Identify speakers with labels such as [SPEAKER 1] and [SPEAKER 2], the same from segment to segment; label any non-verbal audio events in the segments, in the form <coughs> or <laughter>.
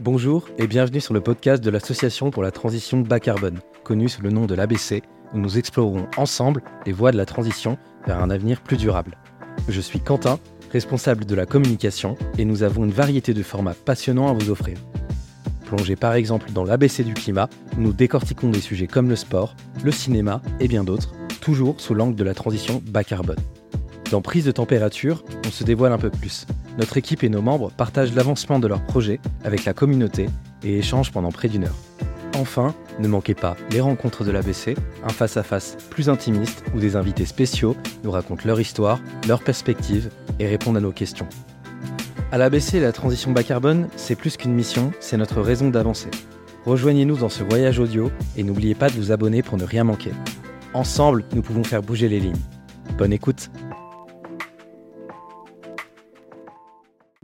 [SPEAKER 1] Bonjour et bienvenue sur le podcast de l'Association pour la transition bas carbone, connue sous le nom de l'ABC, où nous explorerons ensemble les voies de la transition vers un avenir plus durable. Je suis Quentin, responsable de la communication, et nous avons une variété de formats passionnants à vous offrir. Plongez par exemple dans l'ABC du climat, où nous décortiquons des sujets comme le sport, le cinéma et bien d'autres, toujours sous l'angle de la transition bas carbone. Dans Prise de température, on se dévoile un peu plus. Notre équipe et nos membres partagent l'avancement de leurs projets avec la communauté et échangent pendant près d'une heure. Enfin, ne manquez pas les rencontres de l'ABC, un face-à-face plus intimiste où des invités spéciaux nous racontent leur histoire, leurs perspectives et répondent à nos questions. À l'ABC, la transition bas carbone, c'est plus qu'une mission, c'est notre raison d'avancer. Rejoignez-nous dans ce voyage audio et n'oubliez pas de vous abonner pour ne rien manquer. Ensemble, nous pouvons faire bouger les lignes. Bonne écoute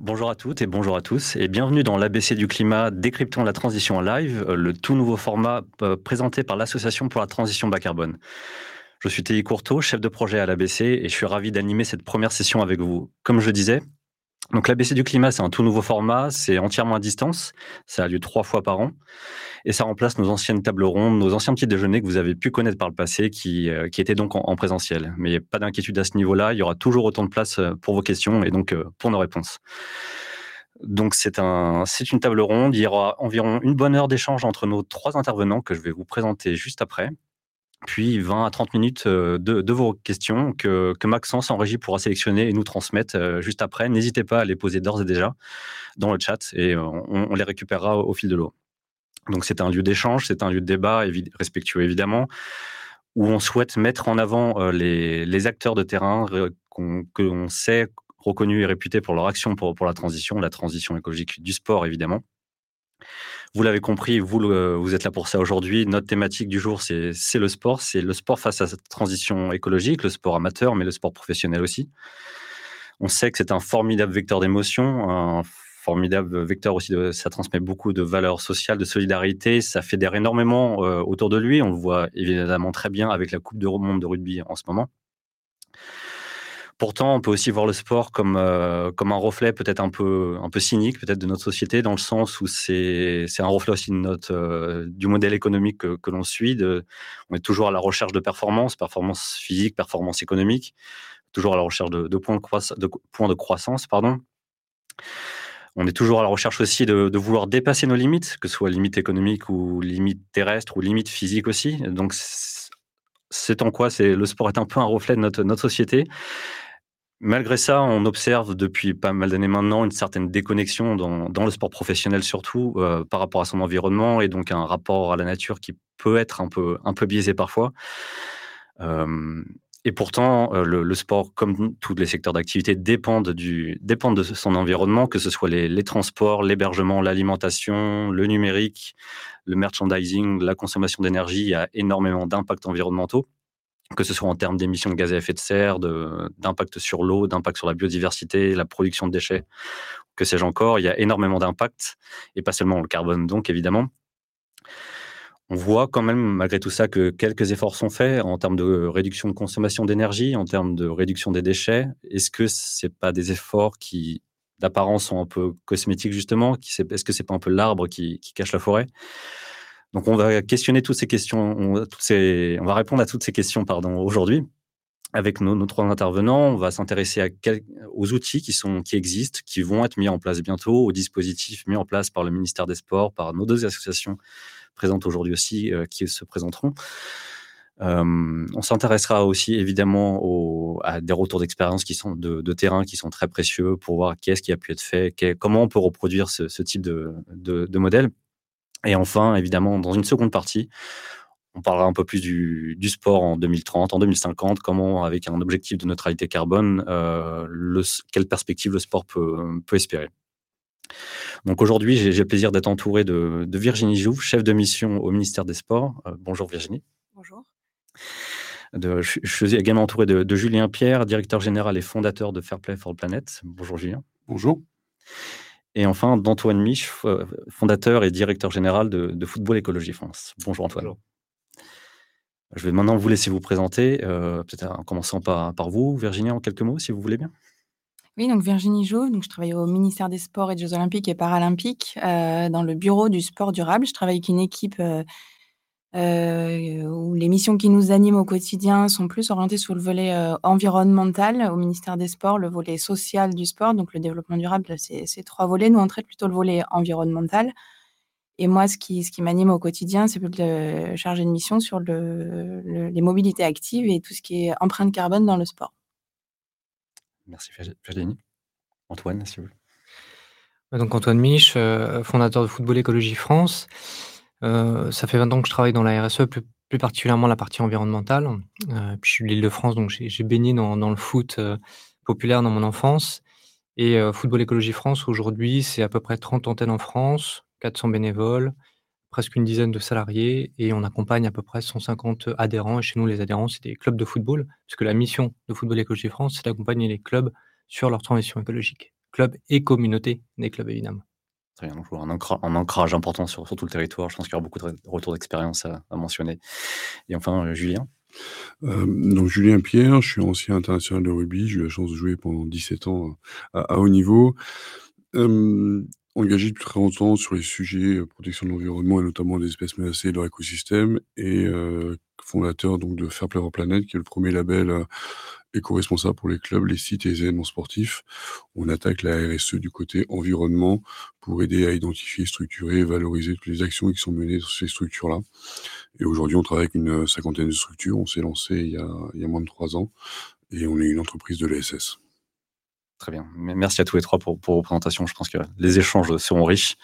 [SPEAKER 2] Bonjour à toutes et bonjour à tous et bienvenue dans l'ABC du climat décryptant la transition en live, euh, le tout nouveau format euh, présenté par l'Association pour la transition bas carbone. Je suis Théi Courteau, chef de projet à l'ABC et je suis ravi d'animer cette première session avec vous. Comme je disais, donc l'ABC du climat, c'est un tout nouveau format, c'est entièrement à distance, ça a lieu trois fois par an, et ça remplace nos anciennes tables rondes, nos anciens petits déjeuners que vous avez pu connaître par le passé, qui, euh, étaient donc en, présentiel. Mais pas d'inquiétude à ce niveau-là, il y aura toujours autant de place euh, pour vos questions et donc euh, pour nos réponses. Donc c'est un, c'est une table ronde, il y aura environ une bonne heure d'échange entre nos trois intervenants que je vais vous présenter juste après puis 20 à 30 minutes euh, de, vos questions que, Maxence en régie pourra sélectionner et nous transmettre euh, juste après. N'hésitez pas à les poser d'ores et déjà dans le chat et euh, on, les récupérera au, fil de l'eau. Donc c'est un lieu d'échange, c'est un lieu de débat respectueux évidemment, où on souhaite mettre en avant les, acteurs de terrain que l'on sait reconnus et réputés pour leur action pour la transition, la transition écologique du sport évidemment. Vous l'avez compris, vous, vous êtes là pour ça aujourd'hui. Notre thématique du jour, c'est le sport. C'est le sport face à cette transition écologique, le sport amateur, mais le sport professionnel aussi. On sait que c'est un formidable vecteur d'émotion, un formidable vecteur aussi. De, ça transmet beaucoup de valeurs sociales, de solidarité. Ça fédère énormément euh, autour de lui. On le voit évidemment très bien avec la Coupe de monde de rugby en ce moment. Pourtant, on peut aussi voir le sport comme, euh, comme un reflet peut-être un peu, un peu cynique peut-être de notre société, dans le sens où c'est un reflet aussi de notre, euh, du modèle économique que, l'on suit. On est toujours à la recherche de performance, performance physique, performance économique, toujours à la recherche de, points, de, croissance. Pardon. On est toujours à la recherche aussi de, vouloir dépasser nos limites, que ce soit limites économiques ou limites terrestres ou limites physiques aussi. Donc, c'est en quoi le sport est un peu un reflet de notre, notre société. Malgré ça, on observe depuis pas mal d'années maintenant une certaine déconnexion dans, le sport professionnel surtout euh, par rapport à son environnement et donc un rapport à la nature qui peut être un peu, un peu biaisé parfois. Euh, et pourtant, euh, le, sport, comme tous les secteurs d'activité, dépendent, du, de son environnement, que ce soit les, les transports, l'hébergement, l'alimentation, le numérique, le merchandising, la consommation d'énergie. Il y a énormément d'impacts environnementaux que ce soit en termes d'émissions de gaz à effet de serre, d'impact sur l'eau, d'impact sur la biodiversité, la production de déchets, que sais-je encore. Il y a énormément d'impacts, et pas seulement le carbone, donc évidemment. On voit quand même, malgré tout ça, que quelques efforts sont faits en termes de réduction de consommation d'énergie, en termes de réduction des déchets. Est-ce que ce pas des efforts qui, d'apparence, sont un peu cosmétiques, justement Est-ce que c'est pas un peu l'arbre qui cache la forêt? Donc, on va questionner toutes ces questions, on, va répondre à toutes ces questions pardon, aujourd'hui. Avec nos, trois intervenants, on va s'intéresser aux outils qui, existent, qui vont être mis en place bientôt, aux dispositifs mis en place par le ministère des Sports, par nos deux associations présentes aujourd'hui aussi, euh, qui se présenteront. Euh, on s'intéressera aussi évidemment à des retours d'expérience qui sont de, terrain qui sont très précieux pour voir qu'est-ce qui a pu être fait, comment on peut reproduire ce, type de modèle. Et enfin, évidemment, dans une seconde partie, on parlera un peu plus du, sport en 2030, en 2050, comment, avec un objectif de neutralité carbone, euh, le, quelle perspective le sport peut, peut espérer. Donc aujourd'hui, j'ai le plaisir d'être entouré de, Virginie Jouve, chef de mission au ministère des Sports. Euh, bonjour Virginie.
[SPEAKER 3] Bonjour.
[SPEAKER 2] De, je, suis également entouré de, de, Julien Pierre, directeur général et fondateur de Fair Play for the Planet. Bonjour Julien.
[SPEAKER 4] Bonjour.
[SPEAKER 2] Et enfin, d'Antoine Mich, fondateur et directeur général de, Football Écologie France. Bonjour Antoine. Je vais maintenant vous laisser vous présenter, euh, peut-être en commençant par, par vous, Virginie, en quelques mots, si vous voulez bien.
[SPEAKER 3] Oui, donc Virginie Jo, donc je travaille au ministère des Sports et des Jeux olympiques et paralympiques, heu, dans le bureau du sport durable. Je travaille avec une équipe, heu heu, où les missions qui nous animent au quotidien sont plus orientées sur le volet, heu, environnemental au ministère des Sports, le volet social du sport, donc le développement durable, c'est c'est 3 volets. Nous, on traite plutôt le volet environnemental et moi, ce qui ce qui m'anime au quotidien, c'est plutôt le chargé de mission sur le le les mobilités actives et tout ce qui est empreinte carbone dans le sport.
[SPEAKER 2] Merci Virginie. Antoine, si vous
[SPEAKER 4] donc Antoine Mich, fondateur de Football Écologie France. Heu, ça fait 20 ans que je travaille dans la RSE, plus particulièrement la partie environnementale. Heu, puis je suis de l'Île-de-France, donc j'ai baigné dans le foot, heu, populaire dans mon enfance et Football Écologie France aujourd'hui, c'est à peu près 30 antennes en France, 400 bénévoles, presque une dizaine de salariés et on accompagne à peu près 150 adhérents et chez nous, les adhérents, c'est des clubs de football, puisque la mission de Football Écologie France, c'est d'accompagner les clubs sur leur transition écologique. Clubs et communautés des clubs, évidemment.
[SPEAKER 2] Donc un, ancrage important sur, tout le territoire. Je pense qu'il y aura beaucoup de retours d'expérience à, mentionner. Et enfin, euh, Julien?
[SPEAKER 5] Euh, donc Julien Pierre, je suis ancien international de rugby, j'ai eu la chance de jouer pendant 17 ans à, à haut niveau. Euh, engagé depuis très longtemps sur les sujets euh, protection de l'environnement et notamment des espèces menacées et leur écosystème et euh, fondateur donc de Fair Play Planet qui est le premier label euh, éco-responsable pour les clubs, les sites et les événements sportifs. On attaque la RSE du côté environnement pour aider à identifier, structurer valoriser toutes les actions qui sont menées dans ces structures-là. Et aujourd'hui, on travaille avec une cinquantaine de structures. On s'est lancé il y, a, il y a moins de trois ans et on est une entreprise de l'ESS.
[SPEAKER 2] Très bien. Merci à tous les trois pour, pour vos présentations. Je pense que les échanges seront riches.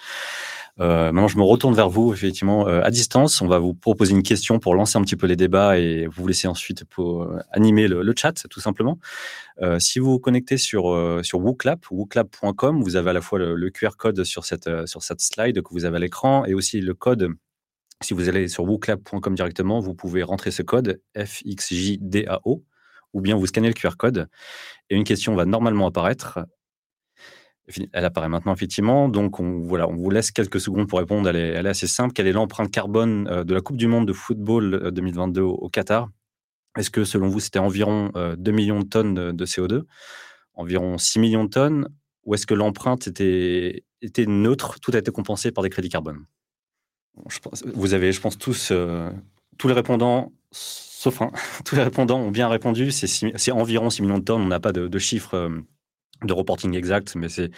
[SPEAKER 2] Euh, maintenant, je me retourne vers vous, effectivement, euh, à distance. On va vous proposer une question pour lancer un petit peu les débats et vous laisser ensuite pour euh, animer le, chat, tout simplement. Si vous vous connectez sur, sur WooClap, wooclap.com, vous avez à la fois le, le QR code sur cette, sur cette slide que vous avez à l'écran et aussi le code. Si vous allez sur wooclap.com directement, vous pouvez rentrer ce code FXJDAO ou bien vous scannez le QR code et une question va normalement apparaître. Elle apparaît maintenant, effectivement. Donc, on, vous laisse quelques secondes pour répondre. Elle est, assez simple. Quelle est l'empreinte carbone euh, de la Coupe du Monde de football 2022 au Qatar? Est-ce que, selon vous, c'était environ 2 millions de tonnes de CO2 Environ 6 millions de tonnes? Ou est-ce que l'empreinte était, neutre? Tout a été compensé par des crédits carbone Vous avez, je pense, tous, euh, les répondants sauf un. <laughs> Tous les répondants ont bien répondu. C'est environ 6 millions de tonnes. On n'a pas de, de chiffres de reporting exact, mais c'est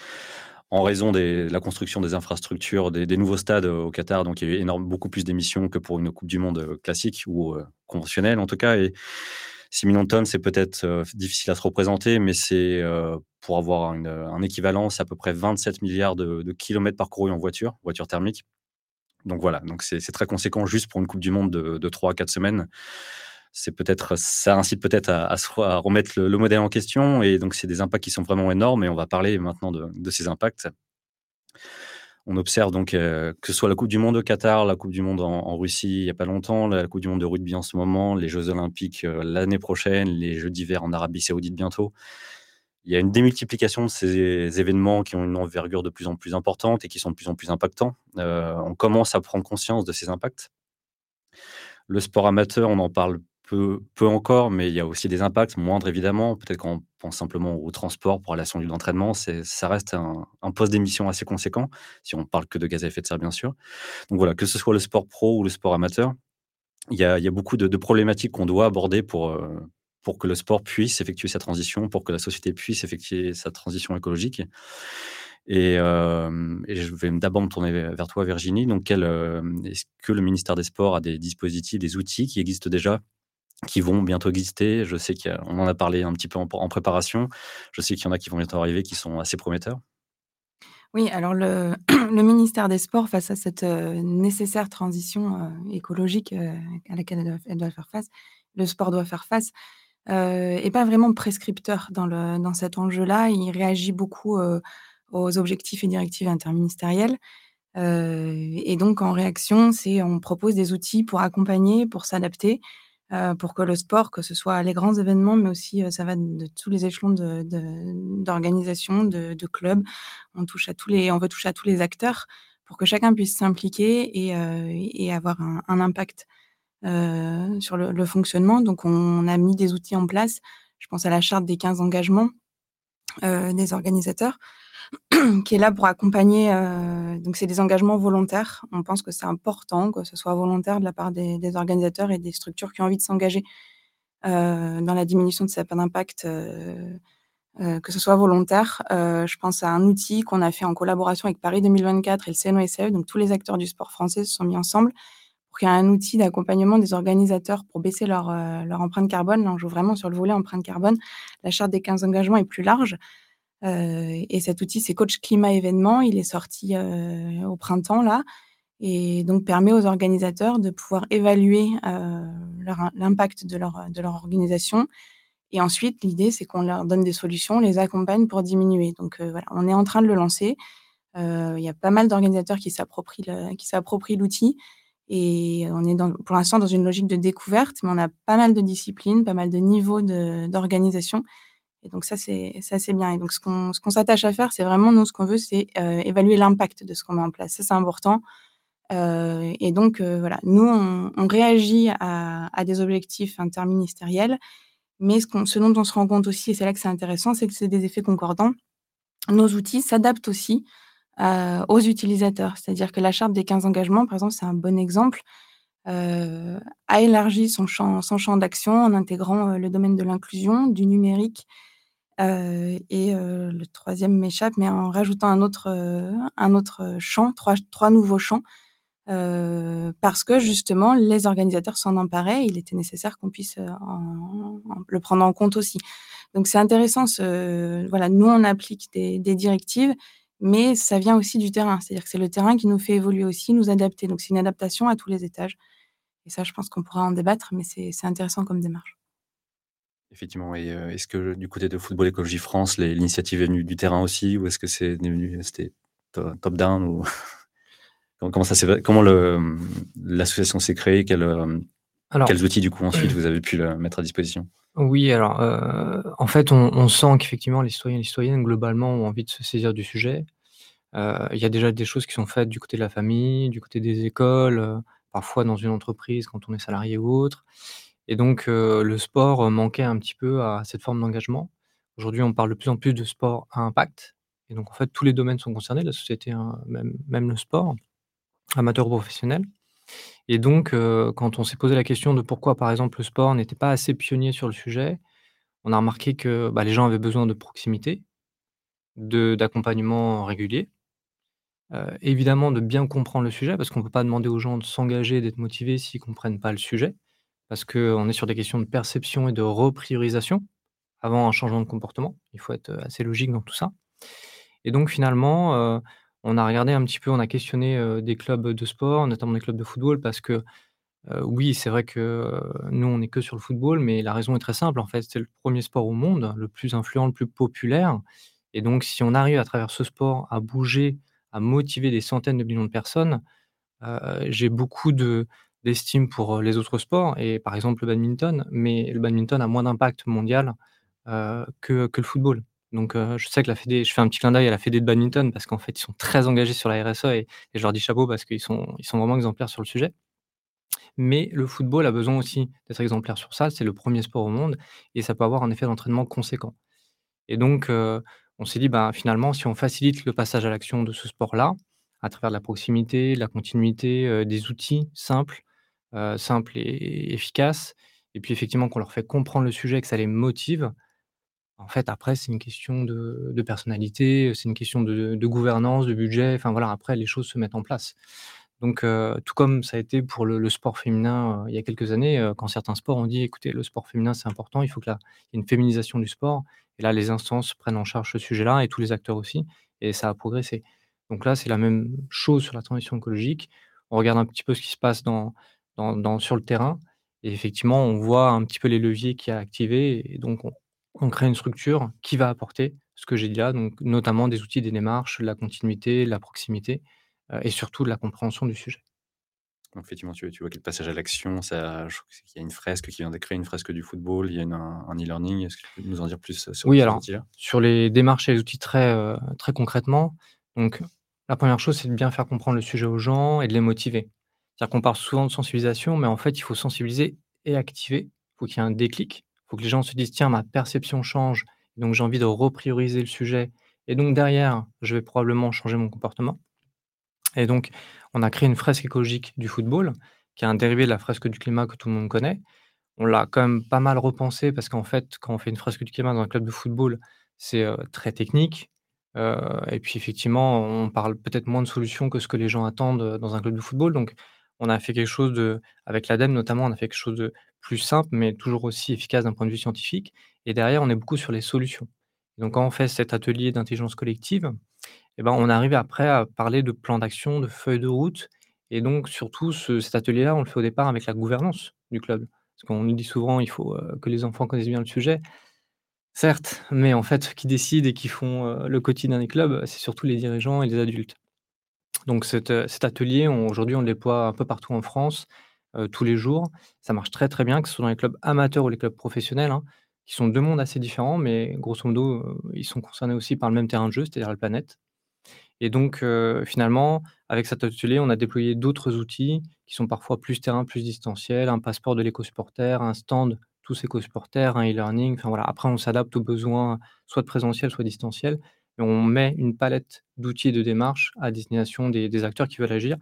[SPEAKER 2] en raison de la construction des infrastructures, des, nouveaux stades au Qatar. Donc, il y a eu énorme, beaucoup plus d'émissions que pour une Coupe du Monde classique ou euh, conventionnelle, en tout cas. Et 6 millions de tonnes, c'est peut-être euh, difficile à se représenter, mais c'est euh, pour avoir une, un équivalent, c'est à peu près 27 milliards de, de, kilomètres parcourus en voiture, voiture thermique. Donc voilà, donc c'est très conséquent juste pour une Coupe du Monde de, de 3 à 4 semaines c'est peut-être ça incite peut-être à, remettre le, le, modèle en question et donc c'est des impacts qui sont vraiment énormes et on va parler maintenant de, ces impacts. On observe donc euh, que ce soit la Coupe du Monde au Qatar, la Coupe du Monde en, en, Russie il n'y a pas longtemps, la Coupe du Monde de rugby en ce moment, les Jeux Olympiques euh, l'année prochaine, les Jeux d'hiver en Arabie Saoudite bientôt. Il y a une démultiplication de ces événements qui ont une envergure de plus en plus importante et qui sont de plus en plus impactants. Euh, on commence à prendre conscience de ces impacts. Le sport amateur, on en parle peu, encore, mais il y a aussi des impacts moindres évidemment. Peut-être quand on pense simplement au transport pour aller à son lieu d'entraînement, ça reste un, poste d'émission assez conséquent, si on parle que de gaz à effet de serre bien sûr. Donc voilà, que ce soit le sport pro ou le sport amateur, il y a, il y a beaucoup de, problématiques qu'on doit aborder pour, euh, pour que le sport puisse effectuer sa transition, pour que la société puisse effectuer sa transition écologique. Et, euh, je vais d'abord me tourner vers toi, Virginie. Donc, euh, est-ce que le ministère des Sports a des dispositifs, des outils qui existent déjà qui vont bientôt exister. Je sais qu'on en a parlé un petit peu en, préparation. Je sais qu'il y en a qui vont bientôt arriver, qui sont assez prometteurs.
[SPEAKER 3] Oui, alors le, <clears throat> ministère des Sports, face à cette euh, nécessaire transition euh, écologique euh, à laquelle elle doit, faire face, le sport doit faire face, n'est pas vraiment prescripteur dans, dans cet enjeu-là. Il réagit beaucoup aux objectifs et directives interministérielles. et donc, en réaction, on propose des outils pour accompagner, pour s'adapter. Euh, pour que le sport, que ce soit les grands événements, mais aussi euh, ça va de, tous les échelons d'organisation, de, de, clubs. On, touche à tous les, on veut toucher à tous les acteurs pour que chacun puisse s'impliquer et, euh, avoir un, impact sur le, fonctionnement. Donc, on, on, a mis des outils en place. Je pense à la charte des 15 engagements des organisateurs <clears throat> qui est là pour accompagner. donc, c'est des engagements volontaires. On pense que c'est important que ce soit volontaire de la part des, organisateurs et des structures qui ont envie de s'engager dans la diminution de cet impact euh, que ce soit volontaire. Euh, je pense à un outil qu'on a fait en collaboration avec Paris 2024 et le CNOSE, donc tous les acteurs du sport français se sont mis ensemble pour qu'il y ait un outil d'accompagnement des organisateurs pour baisser leur, euh, leur empreinte carbone. Là, on joue vraiment sur le volet empreinte carbone. La charte des 15 engagements est plus large. Et cet outil, c'est Coach Climat Événement. Il est sorti au printemps, là, et donc permet aux organisateurs de pouvoir évaluer l'impact de leur, organisation, et ensuite, l'idée, c'est qu'on leur donne des solutions, les accompagne pour diminuer. Donc euh, voilà, on est en train de le lancer. Euh, il y a pas mal d'organisateurs qui s'approprient l'outil. Et on est pour l'instant dans une logique de découverte, mais on a pas mal de disciplines, pas mal de niveaux d'organisation. Et donc ça, c'est assez bien. Et donc ce qu'on s'attache à faire, c'est vraiment, nous, ce qu'on veut, c'est euh, évaluer l'impact de ce qu'on met en place. Ça, c'est important. et donc, voilà, nous, on, réagit à, des objectifs interministériels mais ce, dont on se rend compte aussi, et c'est là que c'est intéressant, c'est que c'est des effets concordants. Nos outils s'adaptent aussi euh, aux utilisateurs. C'est-à-dire que la charte des 15 engagements, par exemple, c'est un bon exemple, euh, a élargi son champ, son champ d'action en intégrant euh, le domaine de l'inclusion, du numérique, et le troisième m'échappe, mais en rajoutant un autre, un autre champ, trois, trois nouveaux champs euh, parce que justement, les organisateurs s'en emparaient. Il était nécessaire qu'on puisse euh, le prendre en compte aussi. Donc c'est intéressant. Voilà, nous on applique des, directives, mais ça vient aussi du terrain. C'est-à-dire que c'est le terrain qui nous fait évoluer aussi, nous adapter. Donc c'est une adaptation à tous les étages. Et ça, je pense qu'on pourra en débattre, mais c'est intéressant comme démarche.
[SPEAKER 2] Effectivement. Et euh, est-ce que du côté de Football Écologie France, l'initiative est venue du terrain aussi, ou est-ce que c'est c'était top down ou <laughs> Comment, ça comment l'association s'est créée quels, euh, quels outils, du coup, ensuite, vous avez pu le mettre à disposition?
[SPEAKER 4] Oui, alors, euh, en fait, on, sent qu'effectivement, les citoyens et les citoyennes, globalement, ont envie de se saisir du sujet. Euh, il y a déjà des choses qui sont faites du côté de la famille, du côté des écoles, parfois dans une entreprise quand on est salarié ou autre. Et donc, le sport manquait un petit peu à cette forme d'engagement. Aujourd'hui, on parle de plus en plus de sport à impact. Et donc, en fait, tous les domaines sont concernés, la société, hein, même, le sport amateur ou professionnel. Et donc, quand on s'est posé la question de pourquoi, par exemple, le sport n'était pas assez pionnier sur le sujet, on a remarqué que bah, les gens avaient besoin de proximité, d'accompagnement régulier, évidemment de bien comprendre le sujet, parce qu'on ne peut pas demander aux gens de s'engager, d'être motivés s'ils ne comprennent pas le sujet, parce qu'on est sur des questions de perception et de repriorisation avant un changement de comportement. Il faut être assez logique dans tout ça. Et donc finalement, euh, on a regardé un petit peu, on a questionné, des clubs de sport, notamment des clubs de football parce que, oui, c'est vrai que, nous, on est que sur le football, mais la raison est très simple, en fait. C'est le premier sport au monde, le plus influent, le plus populaire et donc si on arrive à travers ce sport à bouger, à motiver des centaines de millions de personnes, j'ai beaucoup d'estime pour, les autres sports et par exemple le badminton, mais le badminton a moins d'impact mondial, que que le football. Donc, je sais que la fédé je fais un petit clin d'œil à la fédé de badminton parce qu'en fait, ils sont très engagés sur la RSE et je leur dis chapeau parce qu'ils sont ils sont vraiment exemplaires sur le sujet. Mais le football a besoin aussi d'être exemplaire sur ça. C'est le premier sport au monde et ça peut avoir un effet d'entraînement conséquent. Et donc, on s'est dit: «Ben, finalement, si on facilite le passage à l'action de ce sport-là, à travers de la proximité, de la continuité, des outils simples, simples et efficaces et puis effectivement qu'on leur fait comprendre le sujet, que ça les motive», en fait, après, c'est une question de personnalité, c'est une question de gouvernance, de budget, enfin voilà, après les choses se mettent en place. Donc tout comme ça a été pour le sport féminin, il y a quelques années, quand certains sports ont dit: «Écoutez, le sport féminin, c'est important, il faut que là, il y ait une féminisation du sport» et là, les instances prennent en charge ce sujet-là et tous les acteurs aussi et ça a progressé. Donc là, c'est la même chose sur la transition écologique. On regarde un petit peu ce qui se passe dans dans sur le terrain et effectivement, on voit un petit peu les leviers qu'il y a activés et donc on on crée une structure qui va apporter ce que j'ai dit là, donc notamment des outils, des démarches, la continuité, la proximité, euh, et surtout de la compréhension du sujet.
[SPEAKER 2] effectivement, tu, tu vois quel passage à l'action, ça, je crois qu'il y a une fresque qui vient de créer une fresque du football, il y a un, e-learning. Est-ce que tu peux nous en dire plus euh, sur
[SPEAKER 4] Oui, alors, sur les démarches et les outils très, euh, très concrètement, donc la première chose, c'est de bien faire comprendre le sujet aux gens et de les motiver. C'est-à-dire qu'on parle souvent de sensibilisation, mais en fait, il faut sensibiliser et activer. Il faut qu'il y ait un déclic faut que les gens se disent: «Tiens, ma perception change Donc j'ai envie de reprioriser le sujet et donc derrière, je vais probablement changer mon comportement. Et donc, on a créé une fresque écologique du football, qui est un dérivé de la fresque du climat que tout le monde connaît. On l'a quand même pas mal repensé parce qu'en fait, quand on fait une fresque du climat dans un club de football, c'est, heu, très technique, heu et puis effectivement, on parle peut-être moins de solutions que ce que les gens attendent, heu, dans un club de football. Donc on a fait quelque chose de avec l'ADEME notamment, on a fait quelque chose de plus simple, mais toujours aussi efficace d'un point de vue scientifique et derrière, on est beaucoup sur les solutions. Donc quand on fait cet atelier d'intelligence collective, et ben, on arrive après à parler de plan d'action, de feuille de route et donc surtout ce cet atelier-là, on le fait au départ avec la gouvernance du club. Parce qu'on nous dit souvent: «Il faut, heu, que les enfants connaissent bien le sujet». Certes, mais en fait, qui décident et qui font, heu, le quotidien des clubs, c'est surtout les dirigeants et les adultes. Donc cet, cet atelier, aujourd'hui, on le déploie un peu partout en France, heu, tous les jours. Ça marche très, très bien, que ce soit dans les clubs amateurs ou les clubs professionnels, hein, qui sont 2 mondes assez différents, mais grosso modo, heu, ils sont concernés aussi par le même terrain de jeu, c'est-à-dire la planète. Et donc, finalement, avec cet atelier, on a déployé d'autres outils qui sont parfois plus terrain, plus distanciel, un passeport de l'éco-supporter, un stand tous éco-supporters, un e-learning, enfin voilà. Après, on s'adapte aux besoins soit de présentiel, soit distanciel on met une palette d'outils et de démarches à destination des acteurs qui veulent agir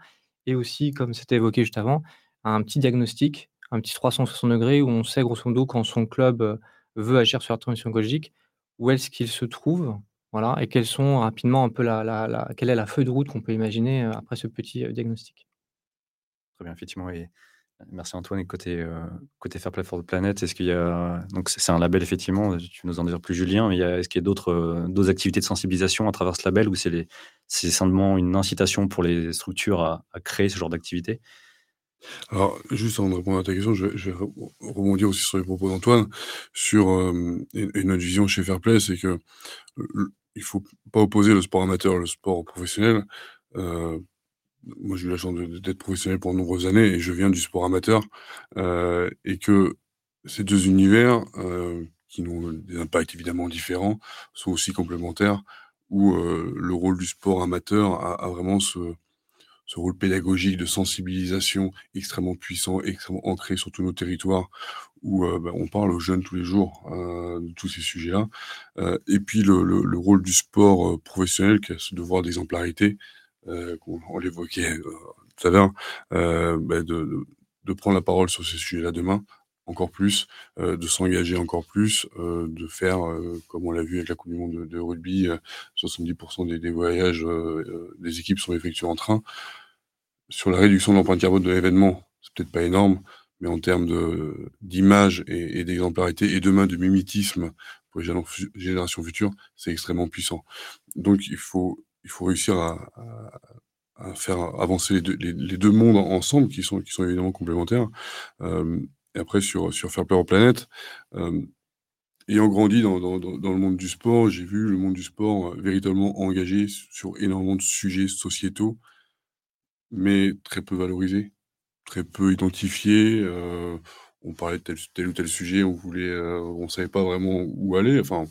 [SPEAKER 4] et aussi, comme c'était évoqué juste avant, un petit diagnostic, un petit 360 degrés où on sait grosso modo quand son club, heu, veut agir sur la transition écologique, où est-ce qu'il se trouve voilà et quelles sont rapidement un peu la quelle est la feuille de route qu'on peut imaginer, heu, après ce petit, heu, diagnostic?
[SPEAKER 2] Très bien, effectivement merci Antoine et côté, heu, côté Fair Play for the Planet, est-ce qu'il y a donc c'est un label effectivement, tu nous en dire plus Julien, mais est-ce qu'il y a d'autres, heu, d'autres activités de sensibilisation à travers ce label ou c'est simplement une incitation pour les structures à créer ce genre d'activité?
[SPEAKER 5] Alors, juste avant de répondre à ta question, je vais rebondir aussi sur les propos d'Antoine, sur, hem et notre vision chez Fairplay, c'est que le il faut pas opposer le sport amateur et le sport professionnel. Moi, j'ai eu la chance d'être professionnel pendant de nombreuses années et je viens du sport amateur, heu et que ces 2 univers, heu, qui ont des impacts évidemment différents, sont aussi complémentaires, où, heu, le rôle du sport amateur a vraiment ce rôle pédagogique de sensibilisation extrêmement puissant, extrêmement ancré sur tous nos territoires où, bah, on parle aux jeunes tous les jours, de tous ces sujets-là. Et puis le le le rôle du sport, professionnel qui a ce devoir d'exemplarité, heu, qu'on on l'évoquait, heu, tout à l'heure, heu, bah, de de de prendre la parole sur ces sujets-là demain, encore plus, heu, de s'engager encore plus, heu, de faire, heu, comme on l'a vu avec la coupe de de rugby, heu, 70 des des voyages, des équipes sont effectués en train. Sur la réduction de l'empreinte carbone de l'événement, c'est peut-être pas énorme, mais en termes d'image et et d'exemplarité et demain de mimétisme pour les générations futures, c'est extrêmement puissant. Donc il faut il faut réussir à faire avancer les 2 les les 2 mondes ensemble qui sont qui sont évidemment complémentaires. Hem et après sur sur Fair Play aux planètes, hem, ayant grandi dans dans le monde du sport, j'ai vu le monde du sport, heu, véritablement engagé sur énormément de sujets sociétaux mais très peu valorisés, très peu identifiés, on parlait de tel tel ou tel sujet, on voulait, on savait pas vraiment où aller, enfin,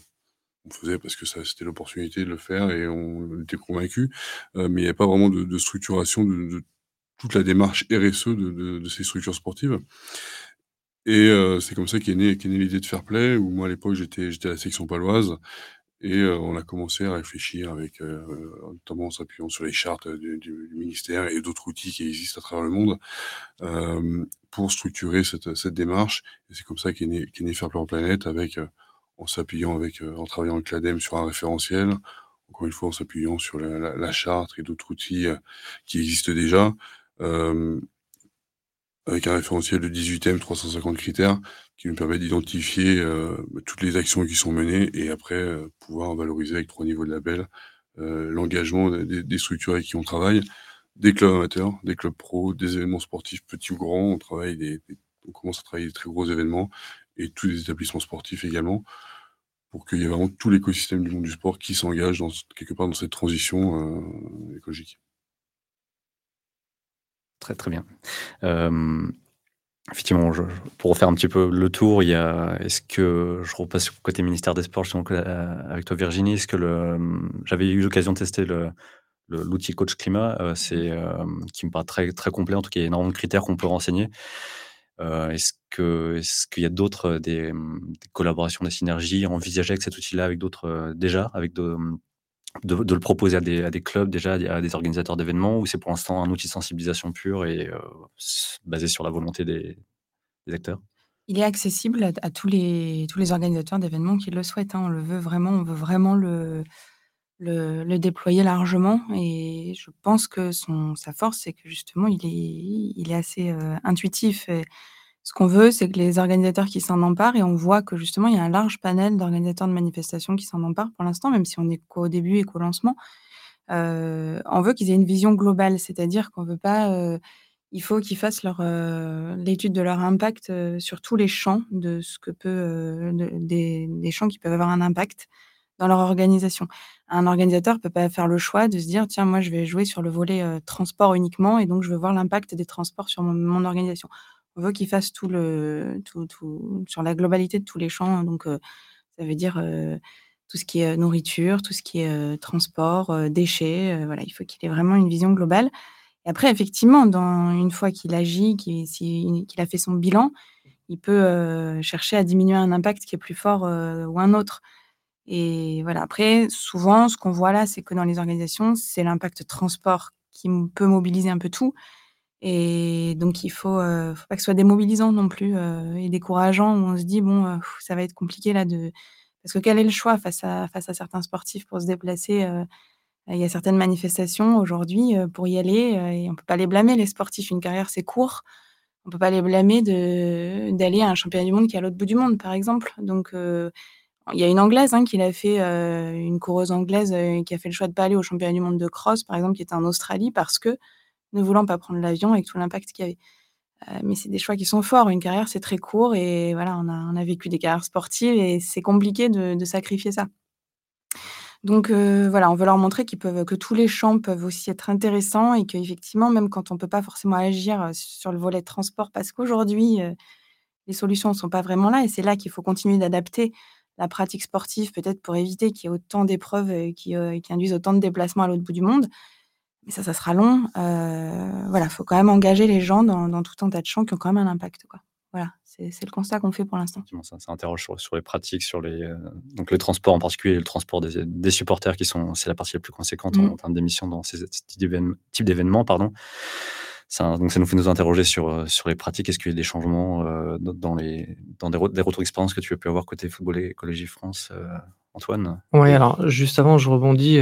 [SPEAKER 5] faisait parce que ça c'était l'opportunité de le faire et on était convaincus, heu, mais il y avait pas vraiment de structuration de toute la démarche RSE de ces structures sportives. Et heu, c'est comme ça qu'est née qu'est née l'idée de Fair Play où moi à l'époque j'étais à la section paloise et heu, on a commencé à réfléchir avec, notamment en s'appuyant sur les chartes, du ministère et d'autres outils qui existent à travers le monde, pour structurer cette, cette démarche. Et c'est comme ça qu'est né qu'est né Fair Play aux planètes avec, en s'appuyant avec, heu, en travaillant avec l'ADEME sur un référentiel, encore une fois en s'appuyant sur la charte et d'autres outils, heu, qui existent déjà, hem avec un référentiel de 18 thèmes, 350 critères qui nous permet d'identifier, toutes les actions qui sont menées et après, pouvoir valoriser avec 3 niveaux de label, l'engagement des structures avec qui on travaille, des clubs amateurs, des clubs pro, des événements sportifs petits ou grands. On travaille des on commence à travailler des très gros événements et tous les établissements sportifs également, pour qu'il y ait vraiment tout l'écosystème du monde du sport qui s'engage dans quelque part dans cette transition, heu, écologique.
[SPEAKER 2] Très, très bien. Hem, effectivement, pour refaire un petit peu le tour, il y a est-ce que je repasse côté ministère des Sports, heu, avec toi Virginie. Est-ce que j'avais eu l'occasion de tester l'outil Coach Climat, qui me paraît très très complet. En tout cas, il y a énormément de critères qu'on peut renseigner. Est-ce que est-ce qu'il y a d'autres des, mmh, des, collaborations, des synergies envisagées avec cet outil-là, avec d'autres déjà, avec de, mmh, de, le proposer à des, à des, clubs déjà, à des organisateurs d'événements, ou c'est pour l'instant un outil de sensibilisation pure et basé sur la volonté des, des acteurs?
[SPEAKER 3] Il est accessible à, tous, les, tous les organisateurs d'événements qui le souhaitent. Hein. On le veut vraiment, on veut vraiment le, le, déployer largement. Et je pense que son, sa force, c'est que justement, il est, il est assez euh, intuitif. Ce qu'on veut, c'est que les organisateurs qui s'en emparent, et on voit que justement, il y a un large panel d'organisateurs de manifestations qui s'en emparent pour l'instant, même si on est qu'au début et qu'au lancement. Euh, on veut qu'ils aient une vision globale, c'est-à-dire qu'on ne veut pas. Euh, il faut qu'ils fassent leur, l'étude de leur impact sur tous les champs de ce que peut, des, des, champs qui peuvent avoir un impact dans leur organisation. Un organisateur ne peut pas faire le choix de se dire tiens, moi, je vais jouer sur le volet transport uniquement et donc je veux voir l'impact des transports sur mon, organisation. On veut qu'ils fassent tout le, tout, sur la globalité de tous les champs. Donc, ça veut dire tout ce qui est nourriture, tout ce qui est transport, déchets. voilà, il faut qu'il ait vraiment une vision globale après, effectivement, dans, une fois qu'il agit, qu'il a fait son bilan, il peut euh, chercher à diminuer un impact qui est plus fort euh, ou un autre. Et voilà. Après, souvent, ce qu'on voit là, c'est que dans les organisations, c'est l'impact transport qui peut mobiliser un peu tout. Et donc, il faut, euh, faut pas que ce soit démobilisant non plus et décourageant où on se dit bon, ça va être compliqué là parce que quel est le choix face à face à certains sportifs pour se déplacer il y a certaines manifestations aujourd'hui, pour y aller, et on peut pas les blâmer les sportifs. Une carrière, c'est court. On peut pas les blâmer d'aller à un championnat du monde qui est à l'autre bout du monde, par exemple. Donc, il y a une Anglaise, hein, qui l'a fait, une coureuse anglaise, qui a fait le choix de pas aller au championnat du monde de cross, par exemple, qui était en Australie parce que ne voulant pas prendre l'avion avec tout l'impact qu'il y avait. mais c'est des choix qui sont forts. Une carrière, c'est très court et voilà, on a vécu des carrières sportives et c'est compliqué de de sacrifier ça. Donc voilà, on veut leur montrer qu'ils peuvent que tous les champs peuvent aussi être intéressants et qu'effectivement, même quand on ne peut pas forcément agir, sur le volet transport parce qu'aujourd'hui, les solutions ne sont pas vraiment là et c'est là qu'il faut continuer d'adapter la pratique sportive, peut-être pour éviter qu'il y ait autant d'épreuves, qui, qui induisent autant de déplacements à l'autre bout du monde. Mais ça, ça sera long. voilà, il faut quand même engager les gens dans dans tout un tas de champs qui ont quand même un impact, quoi. Voilà, c'est le constat qu'on fait pour l'instant.
[SPEAKER 2] Ça, ça, interroge sur, les pratiques, sur les, euh, donc le transport en particulier, le transport des, supporters qui sont, c'est la partie la plus conséquente en, mmh. termes d'émissions dans ces types d'événements, pardon. Donc ça nous fait nous interroger sur, euh, sur les pratiques. Est-ce qu'il y a des changements euh, dans, les, dans des, des retours d'expérience que tu as pu avoir côté football et écologie France, Antoine?
[SPEAKER 4] Oui, alors juste avant, je rebondis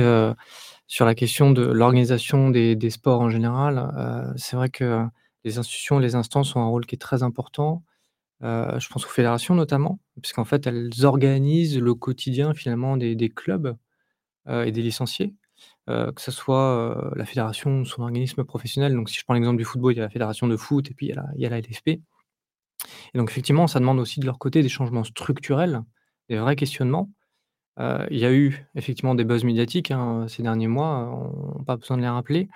[SPEAKER 4] sur la question de l'organisation des, des, sports en général. c'est vrai que les institutions, les instances ont un rôle qui est très important. Euh, je pense aux fédérations notamment, puisqu'en fait, elles organisent le quotidien finalement des des clubs, euh, et des licenciés, euh, que ce soit, la fédération ou son organisme professionnel. Donc si je prends l'exemple du football, il y a la fédération de foot et puis il y a la LFP. Et donc effectivement, ça demande aussi de leur côté des changements structurels, des vrais questionnements. il y a eu effectivement des buzz médiatiques, hein, ces derniers mois, on pas besoin de les rappeler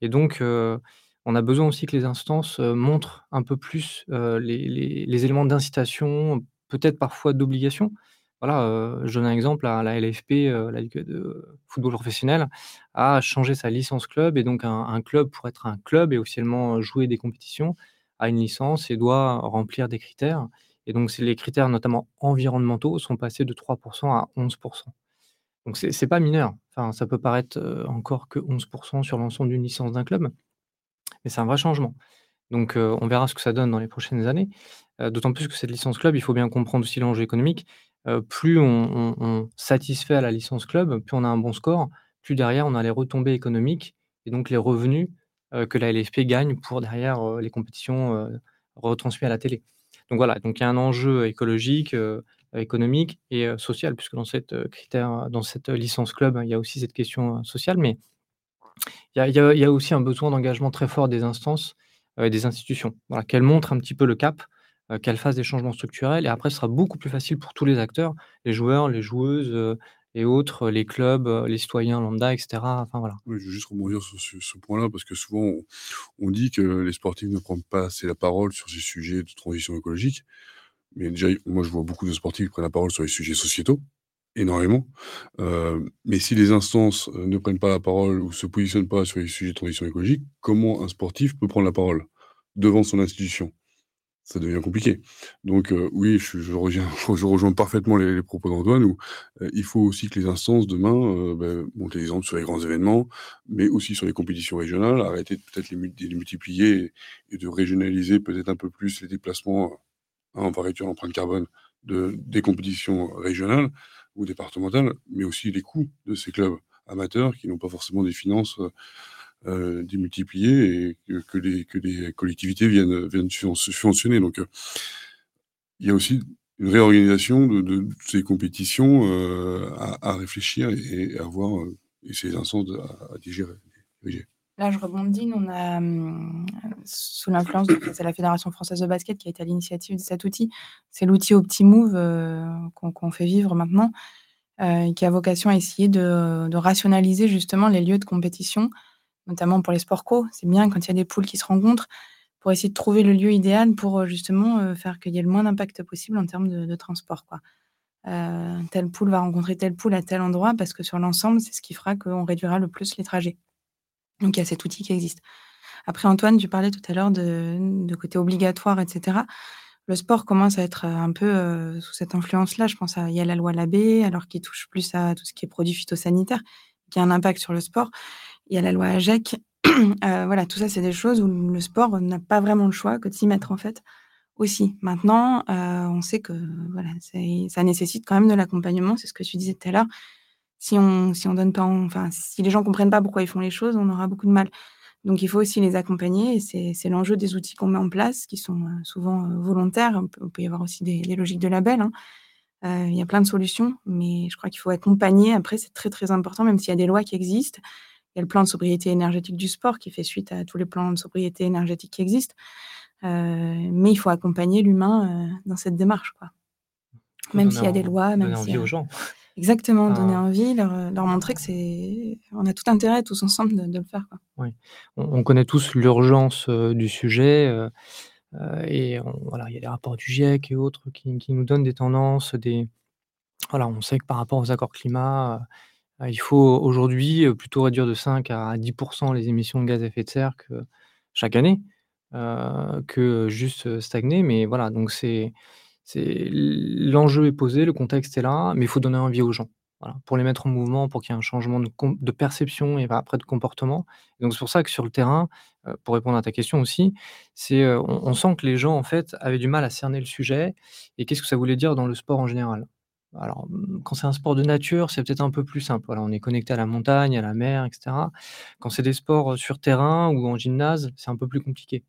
[SPEAKER 4] et donc on a besoin aussi que les instances, montrent un peu plus, les éléments d'incitation, peut-être parfois d'obligation. Voilà, je donne un exemple, à la LFP, la Ligue de football professionnel, a changé sa licence club et donc un club pour être un club et officiellement jouer des compétitions, a une licence et doit remplir des critères et donc les critères notamment environnementaux sont passés de 3% à 11% Donc c'est pas mineur. Enfin, ça peut paraître, encore que 11% sur l'ensemble d'une licence d'un club mais c'est un vrai changement. Donc, on verra ce que ça donne dans les prochaines années. d'autant plus que cette licence club, il faut bien comprendre aussi l'enjeu économique. Plus on satisfait à la licence club, plus on a un bon score, plus derrière on a les retombées économiques et donc les revenus, que la LFP gagne pour derrière, les compétitions, retransmises à la télé. Donc voilà, donc il y a un enjeu écologique, économique et social puisque dans cette, critère dans cette licence club, il y a aussi cette question, sociale mais il y a aussi un besoin d'engagement très fort des instances, et des institutions. Qu'elles montrent un petit peu le cap, euh, qu'elles fassent des changements structurels et après ce sera beaucoup plus facile pour tous les acteurs, les joueurs, les joueuses, euh, et autres, les clubs, les citoyens lambda et cetera, enfin voilà.
[SPEAKER 5] Je veux juste rebondir sur ce point-là parce que souvent on dit que les sportifs ne prennent pas assez la parole sur ces sujets de transition écologique. Mais déjà, moi je vois beaucoup de sportifs qui prennent la parole sur les sujets sociétaux énormément. mais si les instances, ne prennent pas la parole ou se positionnent pas sur les sujets de transition écologique, comment un sportif peut prendre la parole devant son institution? Ça devient compliqué. Donc euh, oui, je <laughs> rejoins parfaitement les propos d'Antoine heu, il faut aussi que les instances demain, heu, bah, montrent l'exemple sur les grands événements, mais aussi sur les compétitions régionales, arrêter de peut-être les les multiplier et de régionaliser peut-être un peu plus les déplacements, hein, on va réduire carbone de des compétitions régionales ou départementales, mais aussi les coûts de ces clubs amateurs qui n'ont pas forcément des finances, heu heu, démultipliées et que les que les collectivités viennent, viennent subven subventionner donc heu il y a aussi une réorganisation de ces compétitions, heu, à réfléchir et à voir, heu, et ces instances à à digérer.
[SPEAKER 3] Là, je rebondis, on a, sous l'influence de la Fédération française de basket qui a été à l'initiative de cet outil. C'est l'outil Optimove, qu'on fait vivre maintenant, qui a vocation à essayer de rationaliser justement les lieux de compétition, notamment pour les sports co. C'est bien quand il y a des poules qui se rencontrent pour essayer de trouver le lieu idéal pour, heu, justement, heu, faire qu'il y ait le moins d'impact possible en termes de transport, quoi. Heu, telle poule va rencontrer telle poule à tel endroit parce que sur l'ensemble, c'est ce qui fera qu'on réduira le plus les trajets. Donc il y a cet outil qui existe. Après Antoine, tu parlais tout à l'heure de côté obligatoire et cetera. Le sport commence à être, un peu, sous cette influence-là. Je pense à y a la loi Labé, alors qui touche plus à tout ce qui est produits phytosanitaires, qui a un impact sur le sport. Il y a la loi AGEC, heu, <clears throat> voilà, tout ça, c'est des choses où le sport n'a pas vraiment le choix que de s'y mettre, en fait, aussi. Maintenant, heu, on sait que, voilà, ça nécessite quand même de l'accompagnement, c'est ce que tu disais tout à l'heure. Si on si on donne pas en enfin, si les gens comprennent pas pourquoi ils font les choses, on aura beaucoup de mal. Donc il faut aussi les accompagner c'est l'enjeu des outils qu'on met en place qui sont, heu, souvent, volontaires. On peut y avoir aussi des logiques de label, hein. Il y a plein de solutions, mais je crois qu'il faut accompagner. Après, c'est très, très important, même s'il y a des lois qui existent. Il y a le plan de sobriété énergétique du sport qui fait suite à tous les plans de sobriété énergétique qui existent. Heu, mais il faut accompagner l'humain, heu, dans cette démarche, quoi. Même s'il y a des lois, même
[SPEAKER 4] donner envie
[SPEAKER 3] a
[SPEAKER 4] aux gens.
[SPEAKER 3] exactement, donner
[SPEAKER 4] Enfin
[SPEAKER 3] envie, leur, montrer que c'est on a tout intérêt tous ensemble de de le faire, quoi.
[SPEAKER 4] Oui. On on connaît tous l'urgence, heu, du sujet, et on voilà, il y a les rapports du GIEC et autres qui qui nous donnent des tendances, des voilà, on sait que par rapport aux accords climat, heu, il faut aujourd'hui, plutôt réduire de 5 à 10% les émissions de gaz à effet de serre que chaque année, que juste, stagner. Mais voilà, donc c'est l'enjeu est posé, le contexte est là, mais il faut donner envie aux gens. Voilà, pour les mettre en mouvement, pour qu'il y ait un changement de perception et après de comportement. Donc c'est pour ça que sur le terrain, pour répondre à ta question aussi, c'est, on on sent que les gens, en fait, avaient du mal à cerner le sujet et qu'est-ce que ça voulait dire dans le sport en général? Alors, mmh, quand c'est un sport de nature, c'est peut-être un peu plus simple. On est connecté à la montagne, à la mer et cetera. Quand c'est des sports, heu, sur terrain ou en gymnase, c'est un peu plus compliqué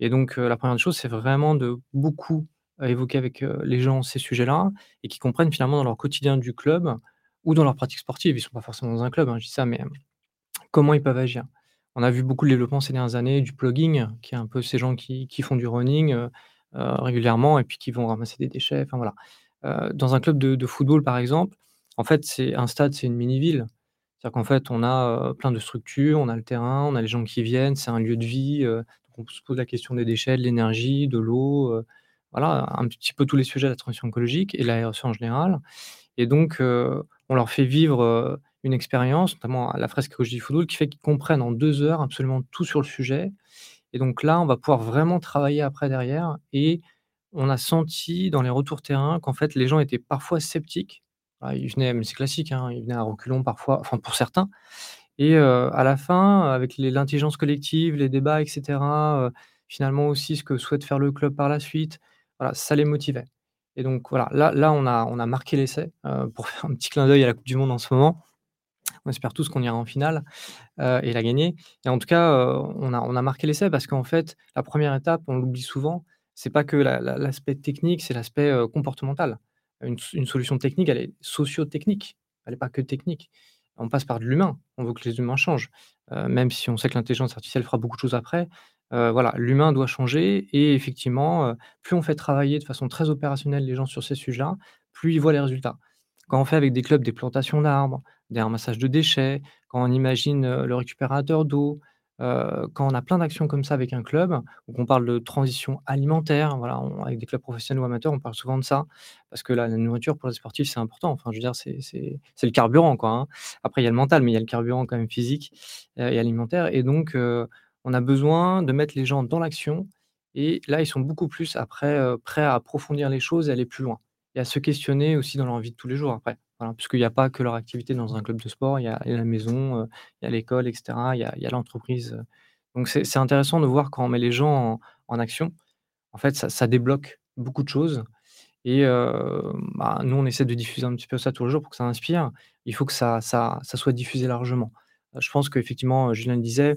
[SPEAKER 4] et donc heu, la 1re des choses, c'est vraiment de beaucoup, heu, évoquer avec, les gens ces sujets-là et qu'ils comprennent finalement dans leur quotidien du club ou dans leur pratique sportive. Ils sont pas forcément dans un club, hein, je dis ça, mais hem, comment ils peuvent agir. On a vu beaucoup de développement ces dernières années du plugging, qui est un peu ces gens qui qui font du running, régulièrement et puis qui vont ramasser des déchets, enfin voilà. Heu, dans un club de football, par exemple, en fait, c'est un stade, c'est une mini ville. C'est-à-dire qu'en fait, on a, heu, plein de structures, on a le terrain, on a les gens qui viennent, c'est un lieu de vie, donc on se pose la question des déchets, de l'énergie, de l'eau, voilà, un petit peu tous les sujets de la transition écologique et de la RSE en général et donc on leur fait vivre, une expérience, notamment à la fresque écologie du football, qui fait qu'ils comprennent en 2 heures absolument tout sur le sujet et donc là, on va pouvoir vraiment travailler après derrière et on a senti dans les retours terrain qu'en fait, les gens étaient parfois sceptiques. Bah, ils venaient mais c'est classique, hein, ils venaient à reculons parfois, enfin pour certains et à la fin, avec l'intelligence collective, les débats et cetera, heu, finalement aussi ce que souhaite faire le club par la suite, voilà, ça les motivait et donc voilà, là là, on a on a marqué l'essai, pour faire un petit clin d'œil à la coupe du monde en ce moment. On espère tous qu'on ira en finale, et la gagner et en tout cas, on a on a marqué l'essai parce qu'en fait, la 1re étape, on l'oublie souvent, c'est pas que la la l'aspect technique, c'est l'aspect, comportemental. Une solution technique, elle est socio-technique, elle est pas que technique. On passe par de l'humain, on veut que les humains changent, même si on sait que l'intelligence artificielle fera beaucoup de choses après, voilà, l'humain doit changer et effectivement, plus on fait travailler de façon très opérationnelle les gens sur ces sujets-là, plus ils voient les résultats. Quand on fait avec des clubs des plantations d'arbres, des ramassages de déchets, quand on imagine, le récupérateur d'eau, quand on a plein d'actions comme ça avec un club ou qu'on parle de transition alimentaire, voilà, on avec des clubs professionnels ou amateurs, on parle souvent de ça parce que la nourriture pour les sportifs, c'est important. Enfin, je veux dire, c'est le carburant, quoi, hein. Après, il y a le mental, mais il y a le carburant quand même physique, et alimentaire et donc on a besoin de mettre les gens dans l'action Et là, ils sont beaucoup plus après, prêts à approfondir les choses et aller plus loin et à se questionner aussi dans leur vie de tous les jours après. Puisqu'il n'y a pas que leur activité dans un club de sport, il y a la maison, il y a l'école et cetera, il y a l'entreprise, donc c'est intéressant de voir quand on met les gens en action, en fait, ça débloque beaucoup de choses et bah, nous, on essaie de diffuser un petit peu ça tous les jours pour que ça inspire. Il faut que ça ça soit diffusé largement. Je pense qu'effectivement, Julien le disait,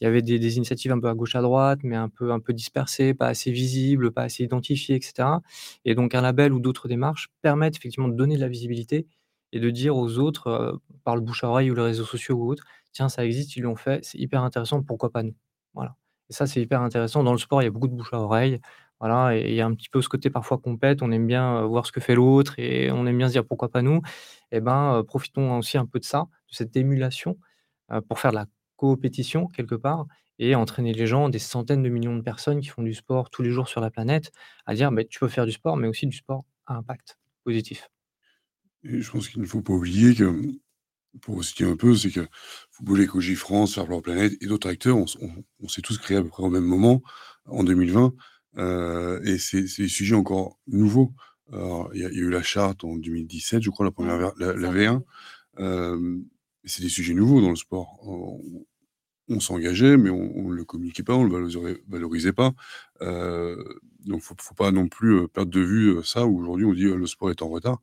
[SPEAKER 4] il y avait des initiatives un peu à gauche, à droite, mais un peu un peu dispersées, pas assez visibles, pas assez identifiées et cetera et donc un label ou d'autres démarches permettent effectivement de donner de la visibilité et de dire aux autres, par le bouche à oreille ou les réseaux sociaux ou autres: «Tiens, ça existe, ils l'ont fait, c'est hyper intéressant, pourquoi pas nous?» voilà et ça, c'est hyper intéressant. Dans le sport, il y a beaucoup de bouche à oreille, voilà et il y a un petit peu ce côté parfois compète, on aime bien, voir ce que fait l'autre et on aime bien se dire: «Pourquoi pas nous?» et ben, profitons aussi un peu de ça, de cette émulation, pour faire de la coopétition quelque part et entraîner les gens, des centaines de millions de personnes qui font du sport tous les jours sur la planète, à dire: «Beh, tu peux faire du sport, mais aussi du sport à impact positif».
[SPEAKER 5] Et je pense qu'il ne faut pas oublier que, pour citer un peu, c'est que Football Écologie France, Faire Planète et d'autres acteurs, on on on s'est tous créés à peu près au même moment, en 2020, heu et c'est des sujets encore nouveaux. Il y a il y a eu la charte en 2017, je crois, la première la la V1, hem, c'est des sujets nouveaux dans le sport. On on s'engageait, mais on on le communiquait pas, on le valoriserait valorisait pas, heu, donc faut faut pas non plus, heu, perdre de vue, heu, ça, où aujourd'hui on dit: «Heu, le sport est en retard».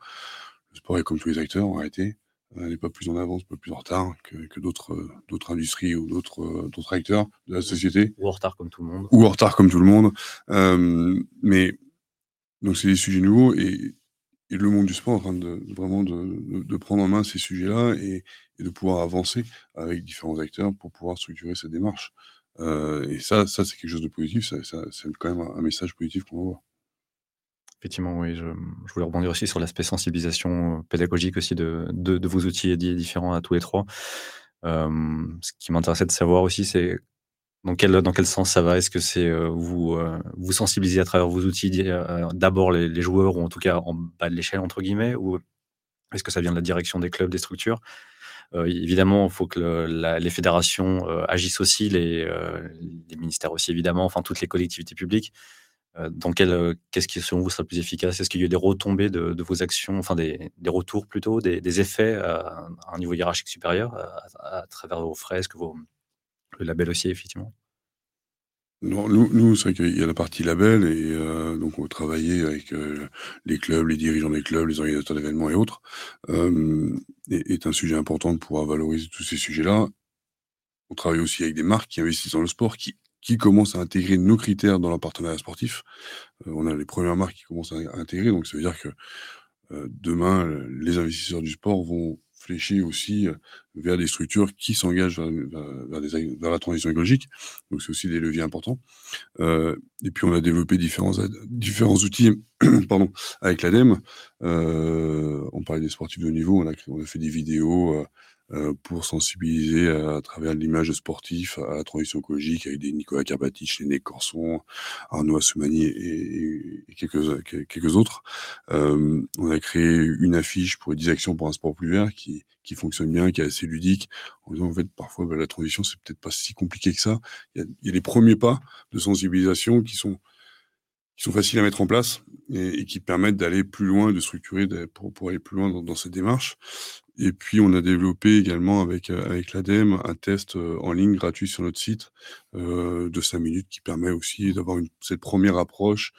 [SPEAKER 5] Le sport est comme tous les acteurs en réalité, heu, n'est pas plus en avance, pas plus en retard que que d'autres, d'autres industries ou d'autres, d'autres acteurs de la société.
[SPEAKER 2] Ou en retard comme tout le monde.
[SPEAKER 5] Ou en retard comme tout le monde, mais donc c'est des sujets nouveaux et et le monde du sport en train de vraiment de prendre en main ces sujets-là et de pouvoir avancer avec différents acteurs pour pouvoir structurer cette démarche, heu et ça ça, c'est quelque chose de positif, c'est quand même un message positif qu'on envoie.
[SPEAKER 2] Effectivement, oui, je, voulais rebondir aussi sur l'aspect sensibilisation, heu, pédagogique aussi de de vos outils et di différents à tous les 3. Hem, ce qui m'intéressait de savoir aussi, c'est dans quel dans quel sens ça va? Est-ce que c'est, heu, vous, heu, vous sensibilisez à travers vos outils heu, d'abord les joueurs ou en tout cas «en bas de l'échelle» entre guillemets? Ou est-ce que ça vient de la direction des clubs, des structures? Heu, évidemment, il faut que les fédérations, agissent aussi, les, ministères aussi évidemment, enfin toutes les collectivités publiques. Dans quel, qu'est-ce qui selon vous sera le plus efficace? Est-ce qu'il y a des retombées de vos actions, enfin des retours plutôt, des effets à un niveau hiérarchique supérieur à travers vos fresques, vos le label aussi effectivement?
[SPEAKER 5] Non, nous c'est vrai qu'il y a la partie label et heu, donc on va travailler avec, heu, les clubs, les dirigeants des clubs, les organisateurs d'événements et autres. Est un sujet important de pouvoir valoriser tous ces sujets-là. On travaille aussi avec des marques qui investissent dans le sport, qui qui commencent à intégrer nos critères dans leur partenariat sportif. Heu, on a les 1res marques qui commencent à intégrer, donc ça veut dire que, demain, les investisseurs du sport vont flécher aussi, heu, vers des structures qui s'engagent vers la transition écologique, donc c'est aussi des leviers importants. Heu et puis on a développé différents outils, <coughs> pardon, avec l'ADEME. Heu, on parlait des sportifs de haut niveau, on a fait des vidéos, pour sensibiliser à travers l'image de sportifs à la transition écologique avec des Nicolas Karabatic, Lennec Corson, Arnaud Assoumani et quelques, quelques autres. Hem, on a créé une affiche pour 10 actions pour un sport plus vert qui qui fonctionne bien, qui est assez ludique, en disant en fait parfois, bah, la transition, c'est peut-être pas si compliqué que ça. Il y a il 1ers pas de sensibilisation qui sont qui sont faciles à mettre en place et et qui permettent d'aller plus loin, de structurer pour pour aller plus loin dans dans cette démarche et puis on a développé également avec, heu, avec l'ADEME un test, heu, en ligne gratuit sur notre site, heu, de 5 minutes qui permet aussi d'avoir cette 1re approche.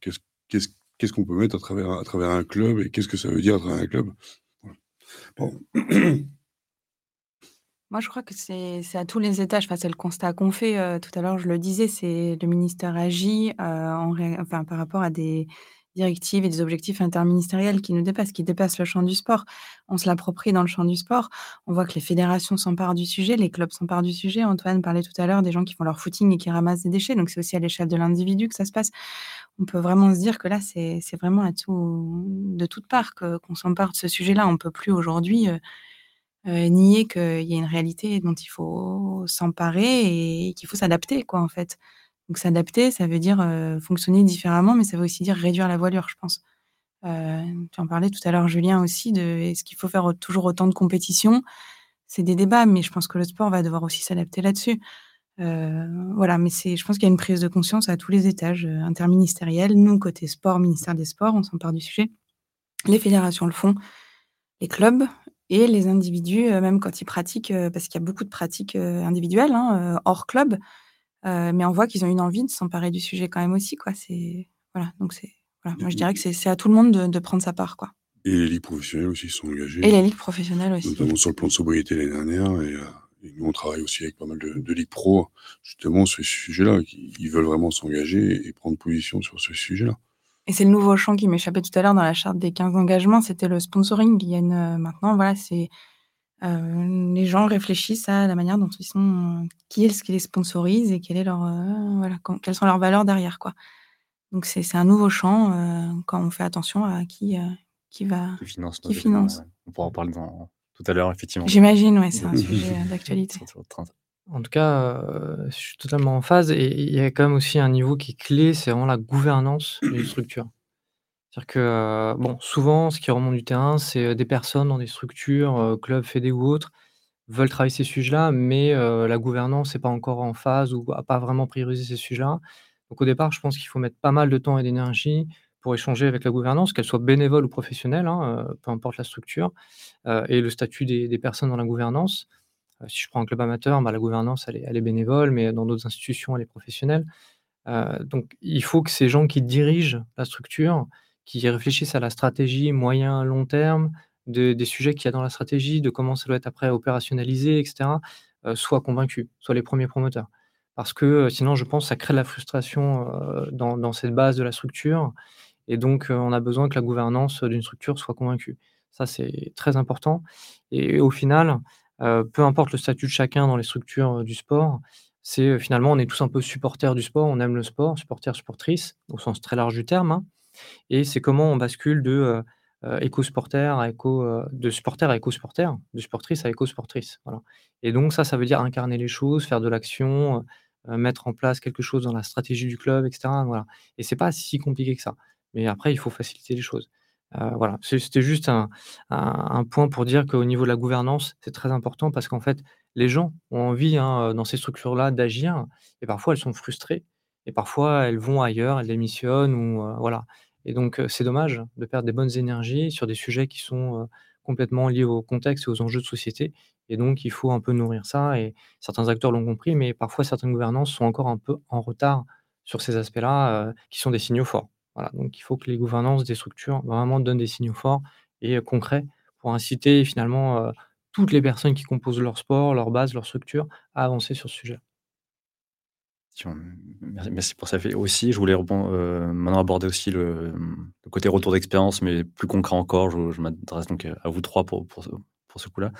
[SPEAKER 5] Qu'est-ce qu'on peut mettre à travers à travers un club et qu'est-ce que ça veut dire à travers un club?
[SPEAKER 3] Moi, je crois que c'est à tous les étages, enfin, c'est le constat qu'on fait, tout à l'heure, je le disais, c'est le ministère agit, enfin, par rapport à des directives et des objectifs interministériels qui nous dépassent, qui dépassent le champ du sport. On se l'approprie dans le champ du sport. On voit que les fédérations s'emparent du sujet, les clubs s'emparent du sujet. Antoine parlait tout à l'heure des gens qui font leur footing et qui ramassent des déchets, donc c'est aussi à l'échelle de l'individu que ça se passe. On peut vraiment se dire que là, c'est vraiment à tout de toutes parts qu'on s'empare de ce sujet-là. On peut plus aujourd'hui, heu heu, nier qu'il y a une réalité dont il faut s'emparer et qu'il faut s'adapter, quoi, en fait. Donc s'adapter, ça veut dire, heu, fonctionner différemment, mais ça veut aussi dire réduire la voilure, je pense. Heu, tu en parlais tout à l'heure, Julien, aussi, de est-ce qu'il faut faire toujours autant de compétitions? C'est des débats, mais je pense que le sport va devoir aussi s'adapter là-dessus. voilà, mais je pense qu'il y a une prise de conscience à tous les étages, interministériels. Nous, côté sport, ministère des sports, on s'empare du sujet. Les fédérations le font, les clubs et les individus, même quand ils pratiquent, parce qu'il y a beaucoup de pratiques, individuelles, hein, hors club. Mais on voit qu'ils ont une envie de s'emparer du sujet quand même aussi, quoi. C'est voilà, donc c'est voilà, moi je dirais que c'est à tout le monde de de prendre sa part, quoi.
[SPEAKER 5] Et les ligues professionnelles aussi sont engagées.
[SPEAKER 3] Et les ligues professionnelles aussi.
[SPEAKER 5] Notamment sur le plan de sobriété l'année dernière et et nous, on travaille aussi avec pas mal de, de ligues pro, justement, sur ce sujet-là. Ils veulent vraiment s'engager et prendre position sur ce sujet-là.
[SPEAKER 3] Et c'est le nouveau champ qui m'échappait tout à l'heure dans la charte des 15 engagements, c'était le sponsoring. Il y a une, euh, maintenant, voilà, c'est euh, les gens réfléchissent à la manière dont ils sont, qui est-ce qui les sponsorise et quelle est leur, euh, voilà, quelles sont leurs valeurs derrière, quoi. Donc c'est un nouveau champ quand on fait attention à qui, qui va,
[SPEAKER 2] qui finance.
[SPEAKER 3] Qui finance.
[SPEAKER 2] On pourra en parler dans, tout à l'heure, effectivement.
[SPEAKER 3] J'imagine, ouais, c'est un <laughs> sujet d'actualité.
[SPEAKER 4] En tout cas, je suis totalement en phase et il y a quand même aussi un niveau qui est clé, c'est vraiment la gouvernance d'une <clears throat> structure. C'est-à-dire que, bon, souvent, ce qui remonte du terrain, c'est, des personnes dans des structures, clubs, fédés ou autres, veulent travailler ces sujets-là, mais la gouvernance n'est pas encore en phase ou n'a pas vraiment priorisé ces sujets-là. Donc au départ, je pense qu'il faut mettre pas mal de temps et d'énergie pour échanger avec la gouvernance, qu'elle soit bénévole ou professionnelle, hein, peu importe la structure, et le statut des personnes dans la gouvernance. Euh, si je prends un club amateur, bah, la gouvernance, elle est, bénévole, mais dans d'autres institutions, elle est professionnelle. Euh, donc, il faut que ces gens qui dirigent la structure, qui réfléchissent à la stratégie moyen, long terme, des sujets qu'il y a dans la stratégie, de comment ça doit être après opérationnalisé, etc., euh, soient convaincus, soient les premiers promoteurs. Parce que sinon, je pense, ça crée de la frustration dans, cette base de la structure. Et donc, on a besoin que la gouvernance d'une structure soit convaincue. Ça, c'est très important. Et au final, euh, peu importe le statut de chacun dans les structures, euh, du sport, c'est, euh, finalement, on est tous un peu supporters du sport, on aime le sport, supporters, supportrices, au sens très large du terme, hein et c'est comment on bascule de, éco-supporter à éco, de supporter à éco-supporter, de supportrice à éco-supportrice, voilà et donc ça, ça veut dire incarner les choses, faire de l'action, mettre en place quelque chose dans la stratégie du club et cetera, voilà et c'est pas si compliqué que ça. Mais après, il faut faciliter les choses. Voilà, c'était juste un point pour dire qu'au niveau de la gouvernance, c'est très important parce qu'en fait, les gens ont envie, hein, dans ces structures-là, d'agir et parfois elles sont frustrées et parfois elles vont ailleurs, elles démissionnent ou voilà et donc c'est dommage de perdre des bonnes énergies sur des sujets qui sont, complètement liés au contexte et aux enjeux de société et donc il faut un peu nourrir ça et certains acteurs l'ont compris, mais parfois certaines gouvernances sont encore un peu en retard sur ces aspects-là, qui sont des signaux forts. Donc il faut que les gouvernances des structures vraiment donnent des signaux forts et concrets pour inciter finalement toutes les personnes qui composent leur sport, leur base, leur structure à avancer sur ce sujet.
[SPEAKER 2] Merci pour ça. Aussi, je voulais euh, maintenant aborder aussi le, côté retour d'expérience, mais plus concret encore. Je, m'adresse donc à vous trois pour, pour, ce coup-là.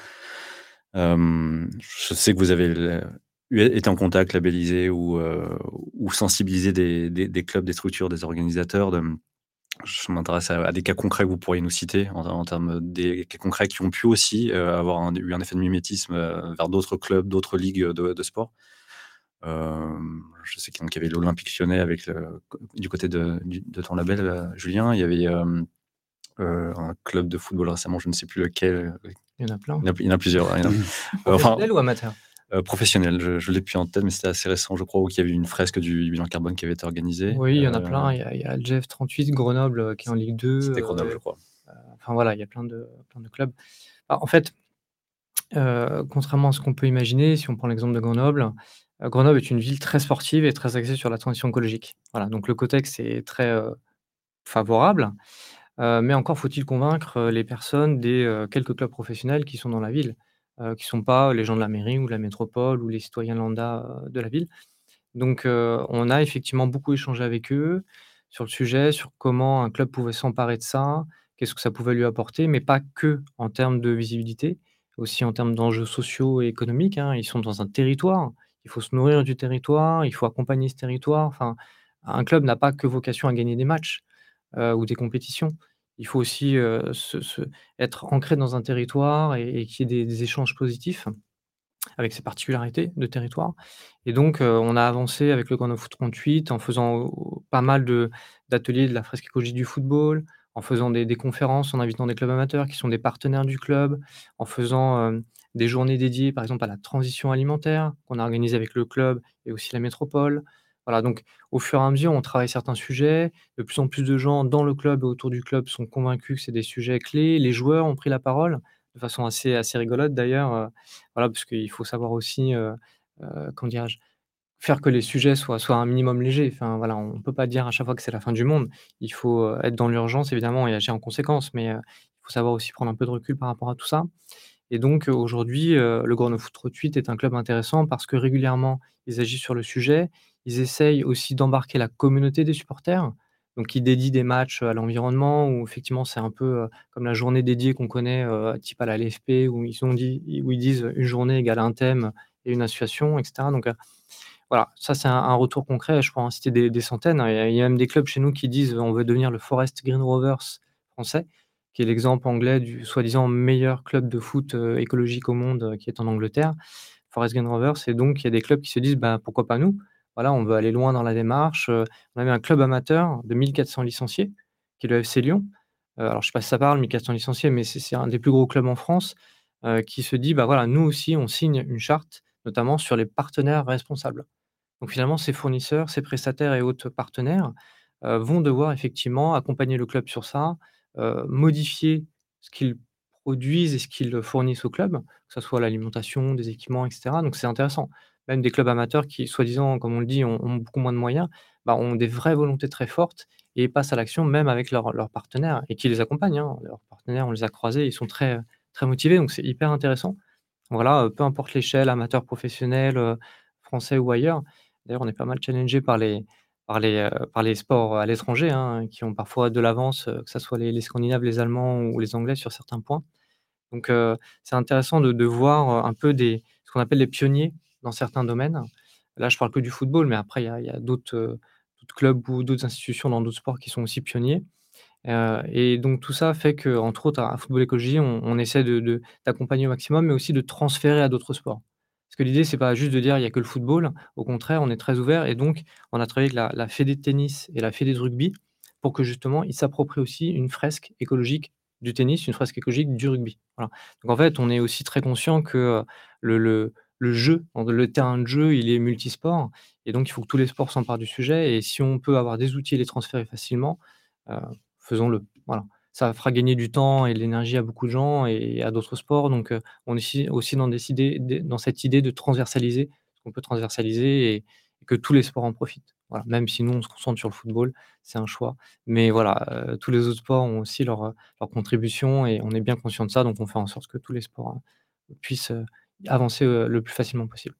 [SPEAKER 2] je sais que vous avez été en contact, labellisé ou, euh, sensibilisé des, clubs, des structures, des organisateurs je m'intéresse à, des cas concrets que vous pourriez nous citer en, termes des cas concrets qui ont pu aussi euh, avoir eu un effet de mimétisme euh, vers d'autres clubs, d'autres ligues de sport. Je sais qu'il y avait l'Olympique Lyonnais avec le, du côté de, de, ton label, Julien. Il y avait un club de football récemment, je ne sais plus lequel.
[SPEAKER 4] Il y en a plein.
[SPEAKER 2] Il y en a, plusieurs. Il
[SPEAKER 4] enfin, ou amateur?
[SPEAKER 2] euh, professionnel. Je, je l'ai plus en tête, mais c'était assez récent, je crois, où il y avait une fresque du bilan carbone qui avait été organisée.
[SPEAKER 4] Oui, il y en a euh, plein. Il y a, il y a le GF38 Grenoble euh, qui est en Ligue 2.
[SPEAKER 2] C'était Grenoble, je crois.
[SPEAKER 4] enfin voilà, il y a plein de, plein de clubs. Bah, en fait, contrairement à ce qu'on peut imaginer, si on prend l'exemple de Grenoble, Grenoble est une ville très sportive et très axée sur la transition écologique. Voilà, donc le contexte est très favorable, mais encore faut-il convaincre les personnes des quelques clubs professionnels qui sont dans la ville. Euh, qui ne sont pas les gens de la mairie ou de la métropole ou les citoyens lambda, euh, de la ville. Donc, euh, on a effectivement beaucoup échangé avec eux sur le sujet, sur comment un club pouvait s'emparer de ça, qu'est-ce que ça pouvait lui apporter, mais pas que en termes de visibilité, aussi en termes d'enjeux sociaux et économiques, hein. Ils sont dans un territoire, il faut se nourrir du territoire, il faut accompagner ce territoire. Enfin, un club n'a pas que vocation à gagner des matchs, ou des compétitions. Il faut aussi se, être ancré dans un territoire et, qu'il y ait des, échanges positifs avec ses particularités de territoire. Et donc, on a avancé avec le Grand Foot 38 en faisant pas mal d'ateliers de, la fresque écologique du football, en faisant des, conférences, en invitant des clubs amateurs qui sont des partenaires du club, en faisant des journées dédiées, par exemple, à la transition alimentaire qu'on a organisées avec le club et aussi la métropole. Voilà, donc au fur et à mesure, on travaille certains sujets. De plus en plus de gens dans le club et autour du club sont convaincus que c'est des sujets clés. Les joueurs ont pris la parole de façon assez assez rigolote d'ailleurs, euh, voilà, parce qu'il faut savoir aussi, euh, euh? Faire que les sujets soient soient un minimum légers. Enfin voilà, on ne peut pas dire à chaque fois que c'est la fin du monde. Il faut, heu, être dans l'urgence évidemment et agir en conséquence, mais, il faut savoir aussi prendre un peu de recul par rapport à tout ça et donc, heu, aujourd'hui, heu, le Grand Foot 38 est un club intéressant parce que régulièrement, ils agissent sur le sujet. Ils essayent aussi d'embarquer la communauté des supporters, donc ils dédient des matchs, à l'environnement où effectivement c'est un peu, comme la journée dédiée qu'on connaît, type à la LFP où ils ont dit où ils disent, «Une journée égale un thème et une association» et cetera donc, voilà, ça c'est un retour concret, je pourrais en citer des centaines, hein. Il y a même des clubs chez nous qui disent: «On veut devenir le Forest Green Rovers français», qui est l'exemple anglais du soi-disant meilleur club de foot, heu, écologique au monde, heu, qui est en Angleterre, Forest Green Rovers et donc il y a des clubs qui se disent: «Bah, pourquoi pas nous?» voilà, on veut aller loin dans la démarche, heu, on avait un club amateur de 1 400 licenciés, qui est le FC Lyon. Alors je sais pas si ça parle 1 400 licenciés, mais c'est un des plus gros clubs en France, qui se dit: «Bah, voilà, nous aussi on signe une charte, notamment sur les partenaires responsables». Donc finalement, ces fournisseurs, ces prestataires et autres partenaires, vont devoir effectivement accompagner le club sur ça, heu, modifier ce qu'ils produisent et ce qu'ils fournissent au club, que ça soit l'alimentation, des équipements et cetera. Donc c'est intéressant. Même des clubs amateurs qui, soi-disant, comme on le dit, ont beaucoup moins de moyens, bah, ont des vraies volontés très fortes et passent à l'action même avec leurs partenaires et qui les accompagnent, hein. Leurs partenaires, on les a croisés, ils sont très, très motivés, donc c'est hyper intéressant. Voilà, heu, peu importe l'échelle, amateur, professionnel, heu, français ou ailleurs. D'ailleurs, on est pas mal challengé par les par les, heu, par les sports à l'étranger, hein, qui ont parfois de l'avance, heu, que ça soit les les Scandinaves, les Allemands ou les Anglais sur certains points. Donc, heu, c'est intéressant de de voir, un peu des ce qu'on appelle les pionniers dans certains domaines. Là, je parle que du football, mais après il y a d'autres, clubs ou d'autres institutions dans d'autres sports qui sont aussi pionniers. Et donc tout ça fait qu'entre autres à Football Écologie, on essaie de de d'accompagner au maximum, mais aussi de transférer à d'autres sports. Parce que l'idée, c'est pas juste de dire: «Il y a que le football». Au contraire, on est très ouvert et donc on a travaillé avec la fédé de tennis et la fédé de rugby pour que justement ils s'approprient aussi une fresque écologique du tennis, une fresque écologique du rugby. Donc en fait, on est aussi très conscient que, heu, le jeu, le terrain de jeu, il est multisport et donc il faut que tous les sports s'emparent du sujet et si on peut avoir des outils et les transférer facilement, heu, faisons-le. Voilà. Ça fera gagner du temps et de l'énergie à beaucoup de gens et à d'autres sports donc heu, on est aussi dans des dans cette idée de transversaliser ce qu'on peut transversaliser et que tous les sports en profitent. Même si nous on se concentre sur le football, c'est un choix. Mais voilà, heu, tous les autres sports ont aussi leur, contribution et on est bien conscient de ça, donc on fait en sorte que tous les sports, heu, puissent, heu, avancer, le plus facilement possible.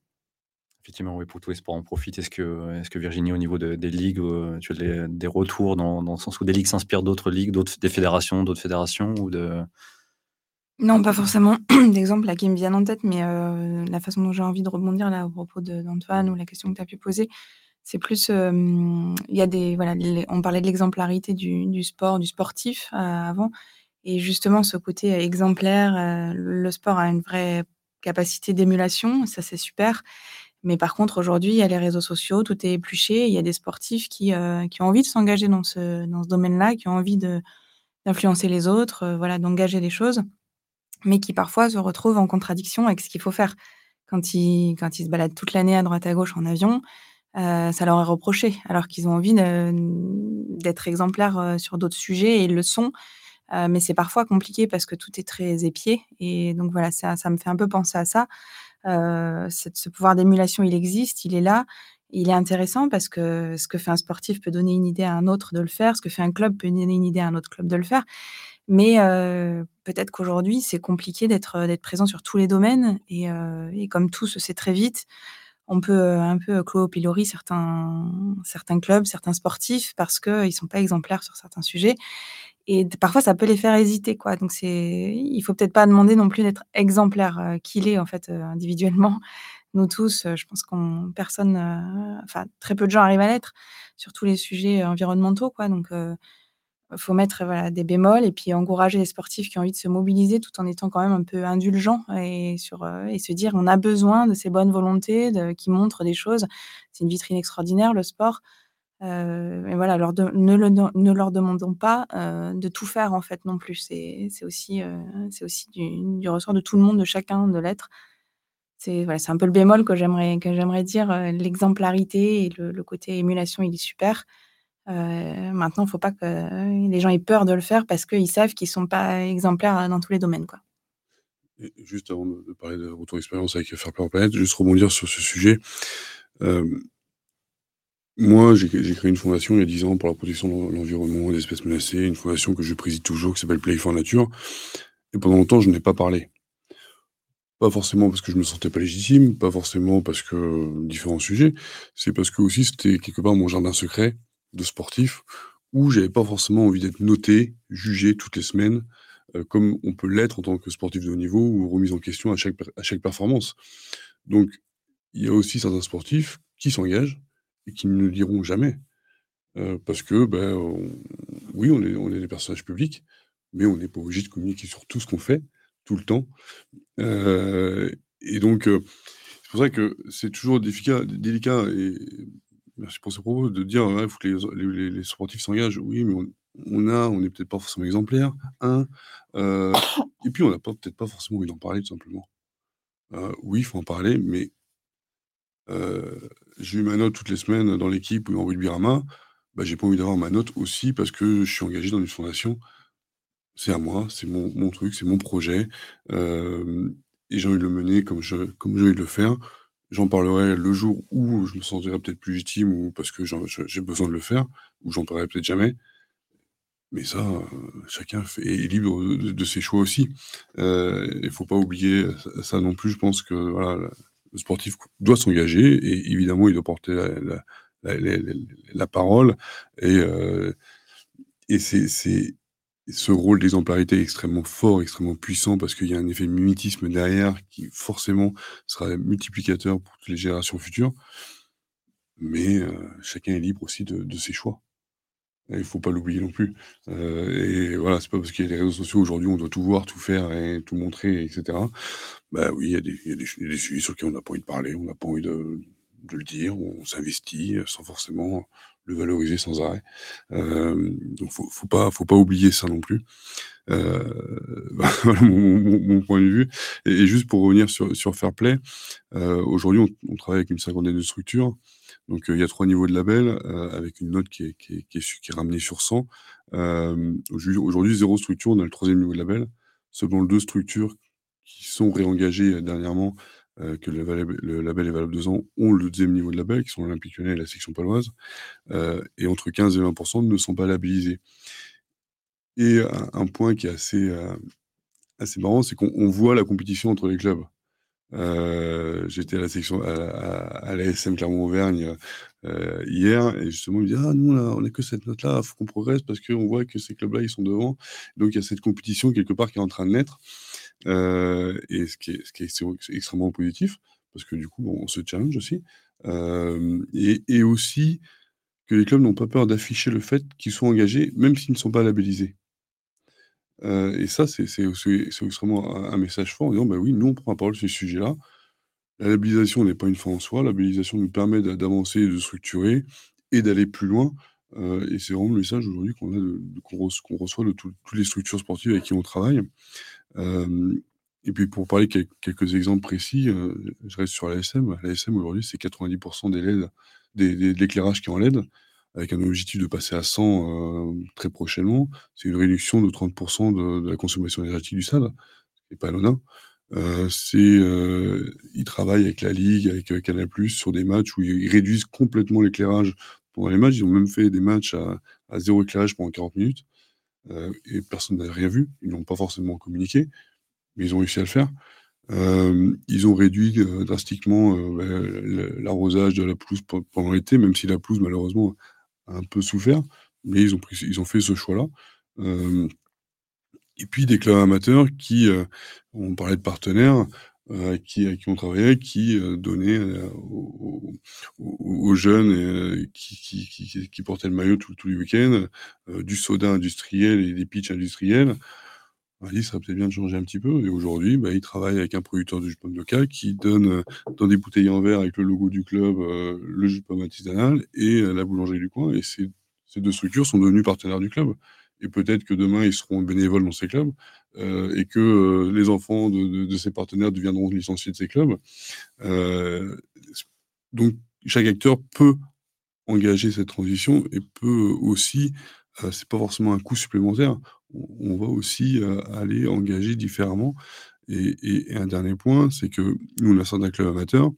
[SPEAKER 2] Effectivement, oui, pour tous les sports en profitent. Est-ce que est-ce que Virginie, au niveau de des ligues, heu, tu as des retours dans le sens où des ligues s'inspirent d'autres ligues, d'autres des fédérations d'autres fédérations ou de
[SPEAKER 3] Non, pas forcément <clears throat> d'exemples qui me viennent en tête, mais heu, la façon dont j'ai envie de rebondir là, au propos d'Antoine ou la question que tu as pu poser, c'est plus, il y a des voilà, on parlait de l'exemplarité du sport, du sportif, avant et justement ce côté exemplaire, le sport a une vraie capacité d'émulation, ça c'est super. Mais par contre aujourd'hui, il y a les réseaux sociaux, tout est épluché. Il y a des sportifs qui, heu, qui ont envie de s'engager dans ce dans ce domaine-là, qui ont envie d'influencer les autres, heu, voilà, d'engager les choses, mais qui parfois se retrouvent en contradiction avec ce qu'il faut faire. Quand ils quand ils se baladent toute l'année à droite à gauche en avion, heu, ça leur est reproché, alors qu'ils ont envie d'être exemplaires, sur d'autres sujets et ils le sont. Mais c'est parfois compliqué parce que tout est très épié et donc voilà, ça me fait un peu penser à ça. Cette ce pouvoir d'émulation, il existe, il est là, il est intéressant parce que ce que fait un sportif peut donner une idée à un autre de le faire, ce que fait un club peut donner une idée à un autre club de le faire. Mais heu, peut-être qu'aujourd'hui, c'est compliqué d'être, heu, d'être présent sur tous les domaines et comme tout se sait très vite, on peut, un peu clouer au pilori certains clubs, certains sportifs parce qu'ils sont pas exemplaires sur certains sujets et parfois ça peut les faire hésiter, quoi. Donc c'est il faut peut-être pas demander non plus d'être exemplaire, heu, qu'il est en fait, heu, individuellement. <laughs> Nous tous, heu, je pense qu'on personne, enfin très peu de gens arrivent à l'être sur tous les sujets environnementaux, quoi. Donc faut mettre, voilà, des bémols et puis encourager les sportifs qui ont envie de se mobiliser tout en étant quand même un peu indulgents et sur, et se dire: «On a besoin de ces bonnes volontés qui montrent des choses». C'est une vitrine extraordinaire le sport, et voilà, leur ne ne leur demandons pas, de tout faire, en fait, non plus. C'est aussi, c'est aussi du du ressort de tout le monde, de chacun de l'être. C'est voilà, un peu le bémol que j'aimerais dire, l'exemplarité et le côté émulation, il est super. maintenant, il ne faut pas que les gens aient peur de le faire parce qu'ils savent qu'ils sont pas exemplaires, dans tous les domaines, quoi.
[SPEAKER 5] juste avant de parler de retour d'expérience avec Fairplay Planète, juste rebondir sur ce sujet. Moi, j'ai créé une fondation il y a 10 ans pour la protection de l'environnement, des espèces menacées, une fondation que je préside toujours qui s'appelle Play for Nature et pendant longtemps, je n'ai pas parlé. Pas forcément parce que je me sentais pas légitime, pas forcément parce que différents sujets, c'est parce que aussi c'était quelque part mon jardin secret de sportif où j'avais pas forcément envie d'être noté, jugé toutes les semaines, euh, comme on peut l'être en tant que sportif de haut niveau ou remis en question à chaque, à chaque performance. Donc, il y a aussi certains sportifs qui s'engagent et qui ne le diront jamais. Euh, parce que, ben, oui, on est, des personnages publics, mais on n'est pas obligé de communiquer sur tout ce qu'on fait, tout le temps. Euh, et donc, c'est pour ça que c'est toujours délicat, et merci pour ce propos, de dire il faut que les, sportifs s'engagent. Oui, mais on, a, on n'est peut-être pas forcément exemplaire. Un, et puis on n'a peut-être pas forcément envie d'en parler, tout simplement. oui, il faut en parler, mais j'ai eu ma note toutes les semaines dans l'équipe ou en rugby à main. Bah, j'ai pas envie d'avoir ma note aussi parce que je suis engagé dans une fondation c'est à moi, c'est mon truc, c'est mon projet, et j'ai envie de le mener comme je comme j'ai envie de le faire. J'en parlerai le jour où je me sentirai peut-être plus légitime ou parce que j'ai besoin de le faire, ou j'en parlerai peut-être jamais. Mais ça, chacun fait est libre de ses choix aussi. Il ne faut pas oublier, ça non plus. Je pense que, voilà, le sportif doit s'engager et évidemment, il doit porter la parole et et c'est ce rôle d'exemplarité est extrêmement fort, extrêmement puissant, parce qu'il y a un effet mimétisme derrière qui forcément sera multiplicateur pour toutes les générations futures. Mais euh, chacun est libre aussi de, ses choix. Il ne faut pas l'oublier non plus. Euh, et voilà, c'est pas parce qu'il y a les réseaux sociaux aujourd'hui, on doit tout voir, tout faire et tout montrer, etc. Bah oui, il y, a des, sujets sur lesquels on n'a pas envie de parler, on n'a pas envie de, le dire, on s'investit sans forcément le valoriser sans arrêt. Euh, donc faut, pas, faut pas oublier ça non plus. Euh, <laughs> voilà mon, point de vue. Et, juste pour revenir sur, sur Fairplay, euh, aujourd'hui on, travaille avec une cinquantaine de structures. Donc il y a trois niveaux de label avec une note qui est, ramenée sur 100. aujourd'hui zéro structure, on a le troisième niveau de label. Seulement deux structures qui sont réengagées dernièrement euh, que le, label est valable deux ans, ont le deuxième niveau de label, qui sont l'Olympique Lyonnais et la section paloise, euh, et entre 15 et 20% ne sont pas labellisés. Et un, point qui est euh, assez marrant, c'est qu'on voit la compétition entre les clubs. J'étais à la section à, la SM Clermont-Auvergne hier et justement il me dit ah nous on n'a que cette note là faut qu'on progresse parce qu'on voit que ces clubs là ils sont devant donc il y a cette compétition quelque part qui est en train de naître euh, et ce qui est, extrêmement positif, parce que du coup, on se challenge aussi. Euh, et, et, aussi que les clubs n'ont pas peur d'afficher le fait qu'ils sont engagés, même s'ils ne sont pas labellisés. Euh, et ça, c'est extrêmement un, message fort en disant, bah oui, nous, on prend la parole sur ce sujet-là. La labellisation n'est pas une fin en soi. La labellisation nous permet d'avancer, de structurer et d'aller plus loin. Euh, et c'est vraiment le message aujourd'hui qu'on reçoit de toutes les structures sportives avec qui on travaille et puis pour parler quelques exemples précis, je reste sur l'ASM. L'ASM aujourd'hui, c'est 90% des LED, des de l'éclairage qui est en LED, avec un objectif de passer à 100, très prochainement. C'est une réduction de 30 de de la consommation énergétique du stade, ce pas anodin. c'est, ils travaillent avec la ligue, avec, Canal+ sur des matchs où ils réduisent complètement l'éclairage pendant les matchs. Ils ont même fait des matchs à 0 éclairage pendant 40 minutes. Euh, et personne n'a rien vu. Ils n'ont pas forcément communiqué, mais ils ont réussi à le faire. Euh, ils ont réduit euh, drastiquement bah, l'arrosage de la pelouse pendant l'été, même si la pelouse, malheureusement, un peu souffert, mais ils ont, ils ont fait ce choix-là. et puis des clubs amateurs qui, on parlait de partenaires, euh, qui, qui ont travaillé, qui euh, donnaient euh, aux, jeunes qui, qui, qui, portaient le maillot tous les week-ends du soda industriel et des pitchs industriels. Il dit: «Ça serait peut-être bien de changer un petit peu» et aujourd'hui, bah, il travaille avec un producteur de jus de pomme local qui donne, heu, dans des bouteilles en verre avec le logo du club, heu, le jus de artisanal et heu, la boulangerie du coin. Et ces 2 structures sont devenues partenaires du club. Et peut-être que demain, ils seront bénévoles dans ces clubs, et que, les enfants de ces partenaires deviendront licenciés de ces clubs. Donc chaque acteur peut engager cette transition et peut aussi, c'est pas forcément un coût supplémentaire, on va aussi, heu, aller engager différemment et un dernier point, c'est que nous, on a certains clubs amateurs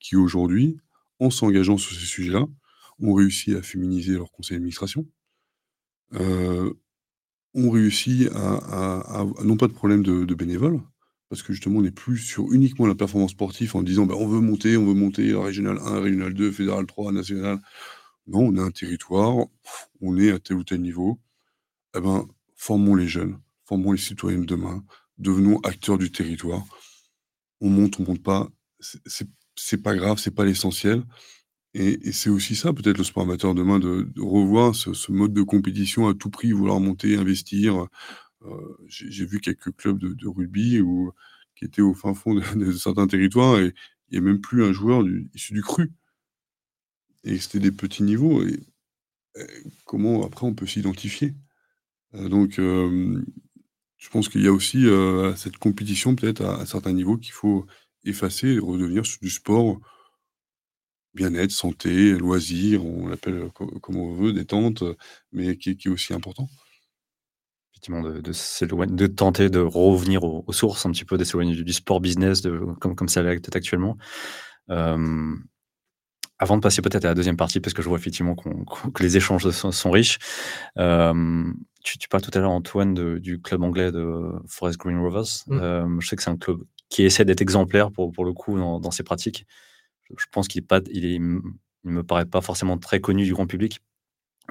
[SPEAKER 5] qui aujourd'hui, en s'engageant sur ces sujets-là, ont réussi à féminiser leur conseil d'administration. Heu, ont réussi à non pas de problème de bénévoles, parce que justement on n'est plus sur uniquement la performance sportive en disant: «Bah, on veut monter, on veut monter régional 1, régional 2, fédéral 3, national». Non, on a un territoire, on est à tel ou tel niveau. Et ben, formons les jeunes, formons les citoyens de demain, devenons acteurs du territoire. On monte, on monte pas, c'est pas grave, c'est pas l'essentiel et c'est aussi ça peut-être le sport amateur demain de revoir ce mode de compétition à tout prix, vouloir monter, investir. Heu, j'ai vu quelques clubs de rugby qui étaient au fin fond de certains territoires et il y a même plus un joueur issu du cru. Et c'était des petits niveaux et comment après on peut s'identifier? Heu, donc je pense qu'il y a aussi, cette compétition peut-être à à certains niveaux qu'il faut effacer et redevenir du sport bien-être, santé, loisirs, on l'appelle co comme on veut, détente, mais qui est aussi important.
[SPEAKER 2] Effectivement, de tenter de revenir aux sources un petit peu, de s'éloigner du du sport business comme comme ça l'est peut-être actuellement. Avant de passer peut-être à la deuxième partie, parce que je vois effectivement que les échanges sont riches. Tu tu parles tout à l'heure, Antoine, de du club anglais de Forest Green Rovers.
[SPEAKER 4] Mmh.
[SPEAKER 2] Hem, je sais que c'est un club qui essaie d'être exemplaire pour pour le coup dans dans ses pratiques. Je pense qu'il est pas il il me paraît pas forcément très connu du grand public.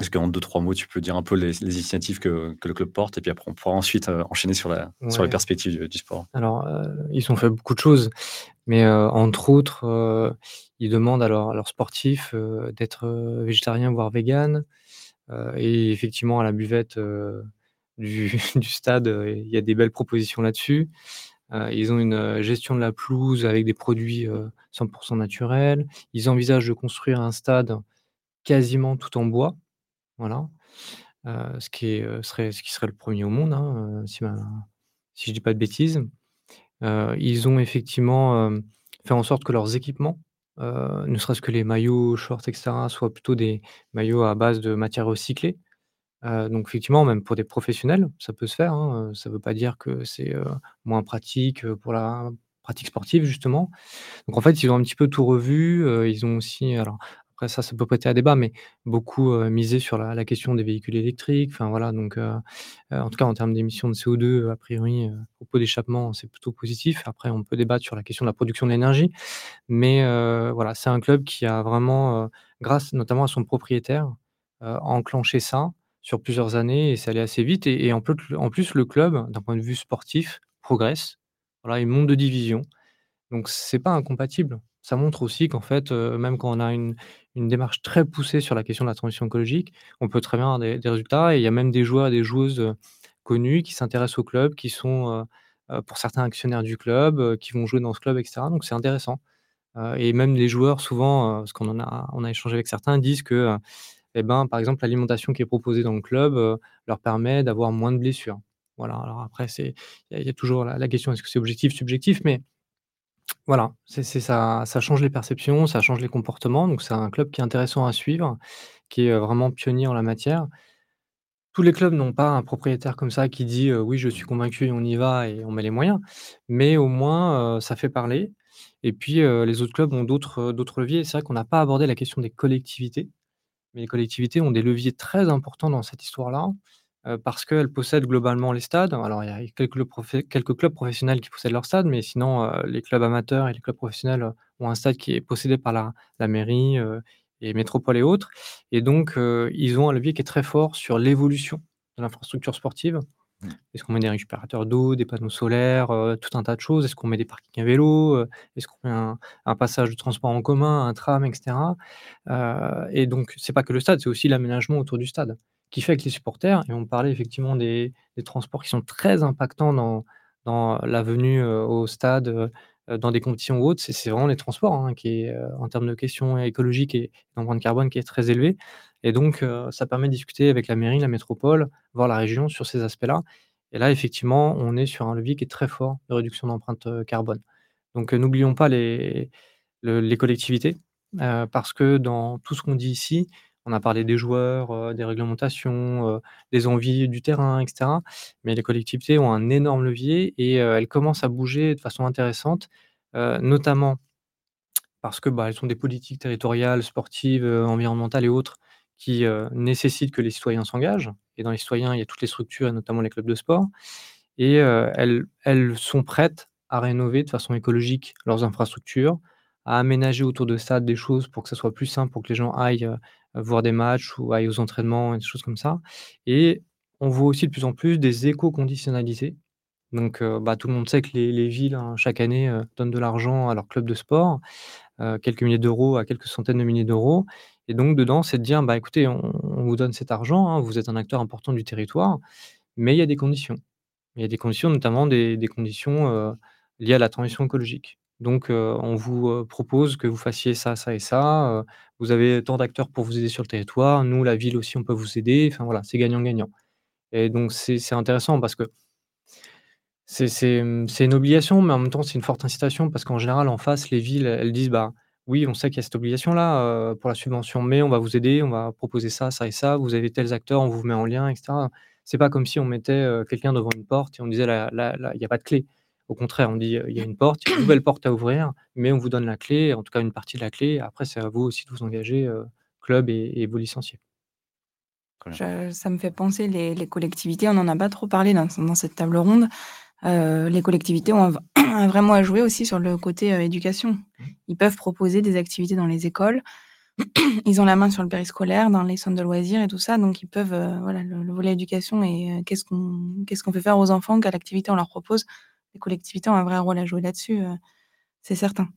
[SPEAKER 2] Est-ce qu'en 2-3 mots, tu peux dire un peu les les initiatives que que le club porte? Et puis après, on pourra ensuite, heu, enchaîner sur la sur les
[SPEAKER 4] Ouais.
[SPEAKER 2] perspectives du du sport.
[SPEAKER 4] Alors, heu, ils ont fait beaucoup de choses, mais, entre autres, ils demandent à leurs à leurs sportifs, d'être, végétariens, voire véganes. Heu et effectivement, à la buvette, <laughs> heu, du stade, heu, il y a des belles propositions là-dessus. Ils ont une, gestion de la pelouse avec des produits, heu, 100% naturels. Ils envisagent de construire un stade quasiment tout en bois, voilà. Ce qui serait le 1er au monde, hein, si je dis pas de bêtises. Ils ont effectivement, fait en sorte que leurs équipements, heu, ne serait-ce que les maillots, shorts et cetera, soient plutôt des maillots à base de matières recyclées. Heu, donc effectivement, même pour des professionnels, ça peut se faire, hein, heu, ça veut pas dire que c'est, moins pratique, pour la pratique sportive justement. Donc en fait, ils ont un petit peu tout revu, ils ont aussi après ça, ça peut prêter à débat, mais beaucoup, misé sur la question des véhicules électriques. Enfin voilà, donc en tout cas en termes d'émissions de CO2, a priori, au d'échappement, c'est plutôt positif. Après, on peut débattre sur la question de la production d'énergie, mais heu, voilà, c'est un club qui a vraiment, grâce notamment à son propriétaire, enclenché ça sur plusieurs années et c'est allé assez vite et en plus, le club, d'un point de vue sportif, progresse. Voilà, il monte de division, donc c'est pas incompatible. Ça montre aussi qu'en fait, même quand on a une démarche très poussée sur la question de la transition écologique, on peut très bien avoir des résultats et il y a même des joueurs et des joueuses, connus qui s'intéressent au club, qui sont, pour certains actionnaires du club, qui vont jouer dans ce club et cetera, donc c'est intéressant. Et même les joueurs souvent, parce qu'on a échangé avec certains, disent que, et ben, par exemple, l'alimentation qui est proposée dans le club, leur permet d'avoir moins de blessures. Voilà, alors après il y a toujours la la question, est-ce que c'est objectif, subjectif? Mais voilà, ça change les perceptions, ça change les comportements, donc c'est un club qui est intéressant à suivre, qui est, heu, vraiment pionnier en la matière. Tous les clubs n'ont pas un propriétaire comme ça qui dit, «Oui, je suis convaincu on y va et on met les moyens», mais au moins, ça fait parler et puis, les autres clubs ont d'autres leviers. C'est vrai qu'on n'a pas abordé la question des collectivités, mais les collectivités ont des leviers très importants dans cette histoire-là, parce qu'elles possèdent globalement les stades. Alors il y a quelques clubs professionnels qui possèdent leur stade, mais sinon, les clubs amateurs et les clubs professionnels, ont un stade qui est possédé par la la mairie, heu et métropole et autres et donc ils ont un levier qui est très fort sur l'évolution de l'infrastructure sportive.
[SPEAKER 2] Mmh.
[SPEAKER 4] Est-ce qu'on met des récupérateurs d'eau, des panneaux solaires, tout un tas de choses? Est-ce qu'on met des parkings à vélos, heu? Est-ce qu'on met un un passage de transport en commun, un tram et cetera? Heu et donc c'est pas que le stade, c'est aussi l'aménagement autour du stade qui fait avec les supporters et on parlait effectivement des transports qui sont très impactants dans dans la venue, heu, au stade, heu dans des compétitions ou autres, c'est vraiment les transports, hein, qui est, heu, en termes de questions écologiques et d'empreinte carbone qui est très élevé. Et donc ça permet de discuter avec la mairie, la métropole, voire la région sur ces aspects-là. Et là, effectivement, on est sur un levier qui est très fort de réduction d'empreinte, carbone. Donc n'oublions pas les le les collectivités, parce que dans tout ce qu'on dit ici, on a parlé des joueurs, heu, des réglementations, heu, des envies du terrain et cetera, mais les collectivités ont un énorme levier et heu, elles commencent à bouger de façon intéressante, notamment parce que, bah, elles ont des politiques territoriales, sportives, environnementales et autres qui, nécessitent que les citoyens s'engagent. Et dans les citoyens, il y a toutes les structures et notamment les clubs de sport. Et elles sont prêtes à rénover de façon écologique leurs infrastructures, à aménager autour de ça des choses pour que ça soit plus simple, pour que les gens aillent, voir des matchs ou aillent aux entraînements et des choses comme ça et on voit aussi de plus en plus des éco-conditionnalités. Donc heu, bah, tout le monde sait que les les villes, hein, chaque année, heu, donnent de l'argent à leurs clubs de sport, heu, quelques milliers d'euros à quelques centaines de milliers d'euros et donc dedans, c'est de dire: «Bah, écoutez, on vous donne cet argent, hein, vous êtes un acteur important du territoire, mais il y a des conditions». Il y a des conditions, notamment des conditions, liées à la transition écologique. Donc on vous, propose que vous fassiez ça, ça et ça, vous avez tant d'acteurs pour vous aider sur le territoire, nous, la ville aussi, on peut vous aider, enfin voilà, c'est gagnant-gagnant et donc c'est intéressant parce que mmh, c'est une obligation, mais en même temps, c'est une forte incitation parce qu'en général, en face, les villes, elles disent: «Bah, oui, on sait qu'il y a cette obligation-là, pour la subvention, mais on va vous aider, on va proposer ça, ça et ça, vous avez tels acteurs, on vous met en lien» et cetera. C'est pas comme si on mettait, quelqu'un devant une porte et on disait: «Là là là, il y a pas de clé». Au contraire, on dit, «Il y a une porte, il y a une nouvelle porte à ouvrir, mais on vous donne la clé, en tout cas une partie de la clé. Après, c'est à vous aussi de vous engager, club et et vos licenciés».
[SPEAKER 3] Je ça me fait penser les les collectivités, on n'en a pas trop parlé dans dans cette table ronde. Les collectivités ont un v un vrai mot à jouer aussi sur le côté, éducation. Ils peuvent proposer des activités dans les écoles. <clears throat> Ils ont la main sur le périscolaire, dans les centres de loisirs et tout ça, donc ils peuvent, voilà, le le volet éducation et qu'est-ce qu'on qu'est-ce qu'on fait faire aux enfants? Quelle activité on leur propose? Les collectivités ont un vrai rôle à jouer là-dessus, heu, c'est certain.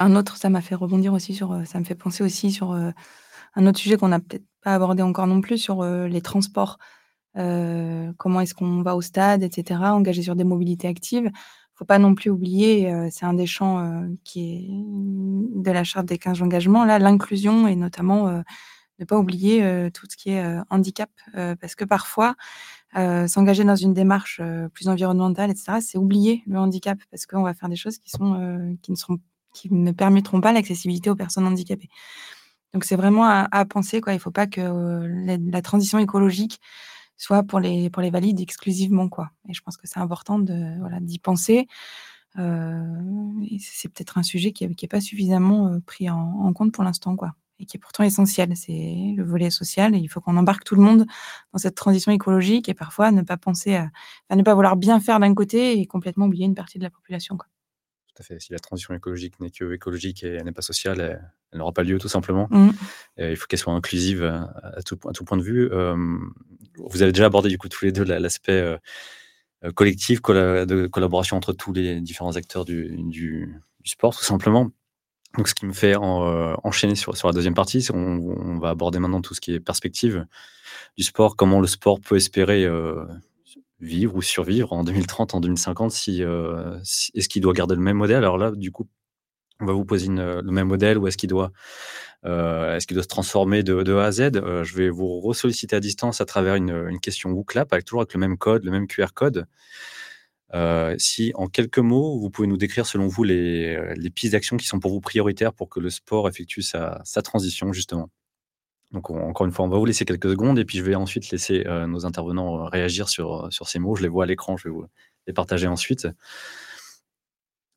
[SPEAKER 3] Un autre ça m'a fait rebondir aussi sur, heu, ça me fait penser aussi sur, heu, un autre sujet qu'on n'a peut-être pas abordé encore non plus sur, les transports. Comment est-ce qu'on va au stade et cetera, engager sur des mobilités actives. Faut pas non plus oublier, c'est un des champs, qui est de la charte des 15 engagements là, l'inclusion et notamment, ne pas oublier, tout ce qui est, handicap. Parce que parfois, heu, s'engager dans une démarche, heu, plus environnementale et cetera, c'est oublier le handicap parce qu'on va faire des choses qui sont, heu, qui ne seront qui ne permettront pas l'accessibilité aux personnes handicapées. Donc c'est vraiment à penser quoi, il faut pas que, la transition écologique soit pour les pour les valides exclusivement, quoi et je pense que c'est important de voilà, d'y penser. C'est peut-être un sujet qui est qui est pas suffisamment, pris en en compte pour l'instant, quoi et qui est pourtant essentiel. C'est le volet social et il faut qu'on embarque tout le monde dans cette transition écologique et parfois ne pas penser à à ne pas vouloir bien faire d'un côté et complètement oublier une partie de la population, quoi.
[SPEAKER 2] Tout à fait. Si la transition écologique n'est que écologique et elle n'est pas sociale, elle elle n'aura pas lieu tout simplement.
[SPEAKER 3] Mmh.
[SPEAKER 2] Et il faut qu'elle soit inclusive, heu, à tout point à tout point de vue. Hem, vous avez déjà abordé du coup tous les 2 la l'aspect, heu, collectif, colla de collaboration entre tous les différents acteurs du du du sport tout simplement. Donc ce qui me fait heu, enchaîner sur la 2e partie, c'est on on va aborder maintenant tout ce qui est perspective du sport. Comment le sport peut espérer, heu, vivre ou survivre en 2030, en 2050 si, heu, si est-ce qu'il doit garder le même modèle? Alors là, du coup, on va vous poser le même modèle ou est-ce qu'il doit, est-ce qu'il doit se transformer de de A à Z? Je vais vous resolliciter à distance à travers une, une question WooClap avec toujours avec le même code, le même QR code. Heu, si en quelques mots, vous pouvez nous décrire selon vous les, heu, les pistes d'action qui sont pour vous prioritaires pour que le sport effectue sa transition justement? Donc on encore une fois, on va vous laisser quelques secondes et puis je vais ensuite laisser, heu, nos intervenants, réagir sur, sur ces mots. Je les vois à l'écran, je vais vous les partager ensuite.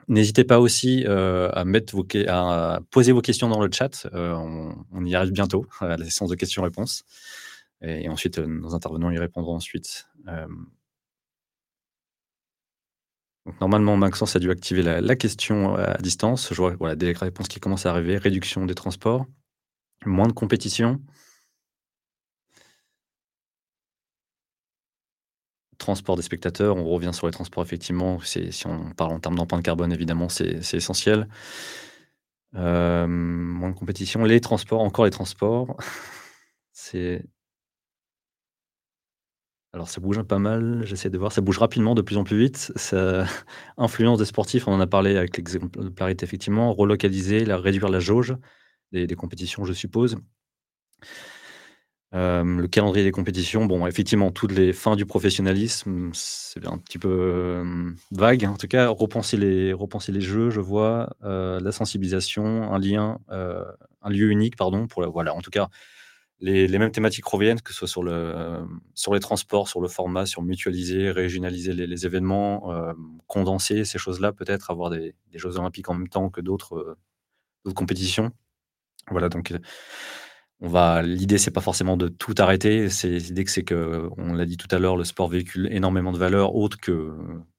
[SPEAKER 2] N'hésitez pas aussi, à poser vos questions dans le chat, on on y arrive bientôt à la séance de questions-réponses et ensuite, nos intervenants y répondront ensuite. Normalement, Maxence a dû activer la question à distance. Je vois, voilà, des réponses qui commencent à arriver. Réduction des transports, moins de compétition. Transport des spectateurs, on revient sur les transports effectivement, si on parle en termes d'empreinte carbone évidemment, c'est essentiel. Hem, moins de compétition, les transports, encore les transports, <laughs> c'est Alors ça bouge pas mal, j'essaie de voir, ça bouge rapidement, de plus en plus vite. Ça <laughs> influence des sportifs, on en a parlé avec l'exemplarité effectivement, relocaliser, la réduire la jauge des compétitions, je suppose. le calendrier des compétitions, bon, effectivement, toutes les fins du professionnalisme, c'est un petit peu, vague. En tout cas, repenser les repenser les jeux, je vois, la sensibilisation, un lien, un lieu unique, pardon, pour voilà, en tout cas les, mêmes thématiques reviennent, que ce soit sur, le, sur les transports, sur le format, sur mutualiser, régionaliser les, événements, euh, condenser ces choses-là, peut-être avoir des, Jeux Olympiques en même temps que d'autres euh, compétitions. Voilà, donc euh, on va. L'idée, c'est pas forcément de tout arrêter. L'idée c'est que, on l'a dit tout à l'heure, le sport véhicule énormément de valeurs autres que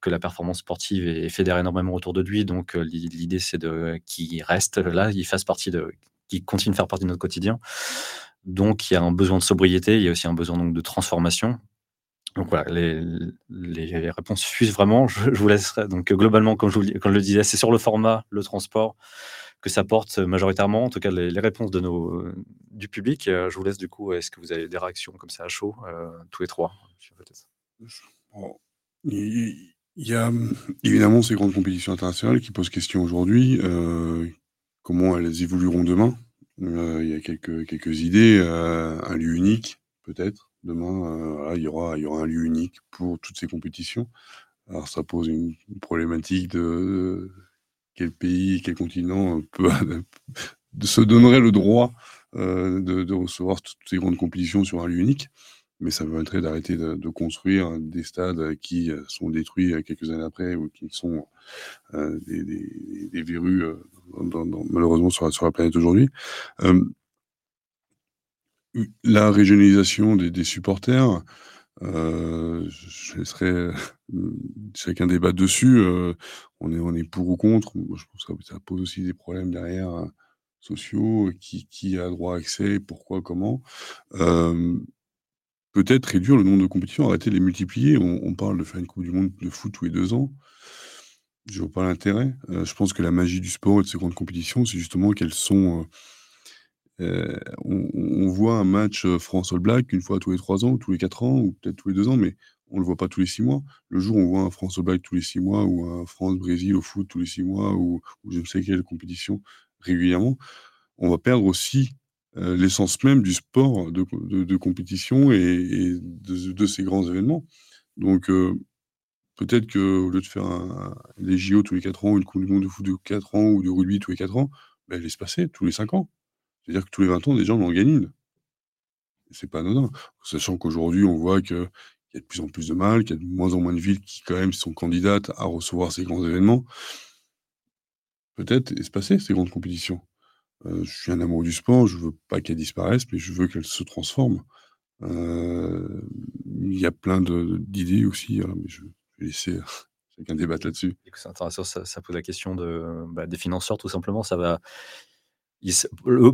[SPEAKER 2] la performance sportive et fédère énormément autour de lui. Donc l'idée, c'est qu'il reste là, il fasse partie de, qu'il continue de faire partie de notre quotidien. Donc, il y a un besoin de sobriété, il y a aussi un besoin donc, de transformation. Donc voilà, les, réponses suivent vraiment. Je, vous laisserai. Donc globalement, comme je, le disais, c'est sur le format, le transport que ça porte majoritairement, en tout cas les, réponses de nos, du public. Euh, je vous laisse du coup, est-ce que vous avez des réactions comme ça à chaud, euh, tous les trois
[SPEAKER 5] Il y a évidemment ces grandes compétitions internationales qui posent question aujourd'hui. Euh, comment elles évolueront demain? euh, il y a quelques quelques idées, euh, un lieu unique peut-être demain, euh, il y aura il y aura un lieu unique pour toutes ces compétitions. Alors ça pose une problématique de quel pays, quel continent peut <laughs> se donnerait le droit, de recevoir toutes ces grandes compétitions sur un lieu unique mais ça permettrait d'arrêter de, construire des stades qui euh, sont détruits euh, quelques années après ou qui sont euh, des, des, verrues malheureusement sur la, planète aujourd'hui. la régionalisation des, supporters, je laisserai chacun débat dessus. on, est, pour ou contre. Je pense que ça pose aussi des problèmes derrière sociaux, qui a droit à accès, pourquoi, comment peut-être réduire le nombre de compétitions, arrêter de les multiplier. On, parle de faire une Coupe du Monde de foot tous les deux ans. Je vois pas l'intérêt. Euh, je pense que la magie du sport et de ces grandes compétitions, c'est justement qu'elles sont. Euh, euh, on, voit un match France-All Black une fois tous les trois ans, tous les quatre ans, ou peut-être tous les deux ans, mais on le voit pas tous les six mois. Le jour où on voit un France-All Black tous les six mois, ou un France-Brésil au foot tous les six mois, ou, ou je ne sais quelle compétition régulièrement, on va perdre aussi l'essence même du sport de, compétition et, de, ces grands événements. Donc, euh, peut-être qu'au lieu de faire les JO tous les 4 ans, une Coupe du Monde de foot de 4 ans ou de rugby tous les 4 ans, ben, laisse passer tous les 5 ans. C'est-à-dire que tous les 20 ans, déjà, on en gagne une. C'est pas anodin. Sachant qu'aujourd'hui, on voit qu'il y a de plus en plus de mal, qu'il y a de moins en moins de villes qui, quand même, sont candidates à recevoir ces grands événements. Peut-être espacer ces grandes compétitions? Euh, je suis un amoureux du sport, je veux pas qu'elle disparaisse, mais je veux qu'elle se transforme. Euh, il y a plein d'idées aussi, hein, mais je vais laisser <laughs> chacun débattre là-dessus.
[SPEAKER 2] C'est intéressant, ça, pose la question bah, des financeurs, tout simplement. Ça va,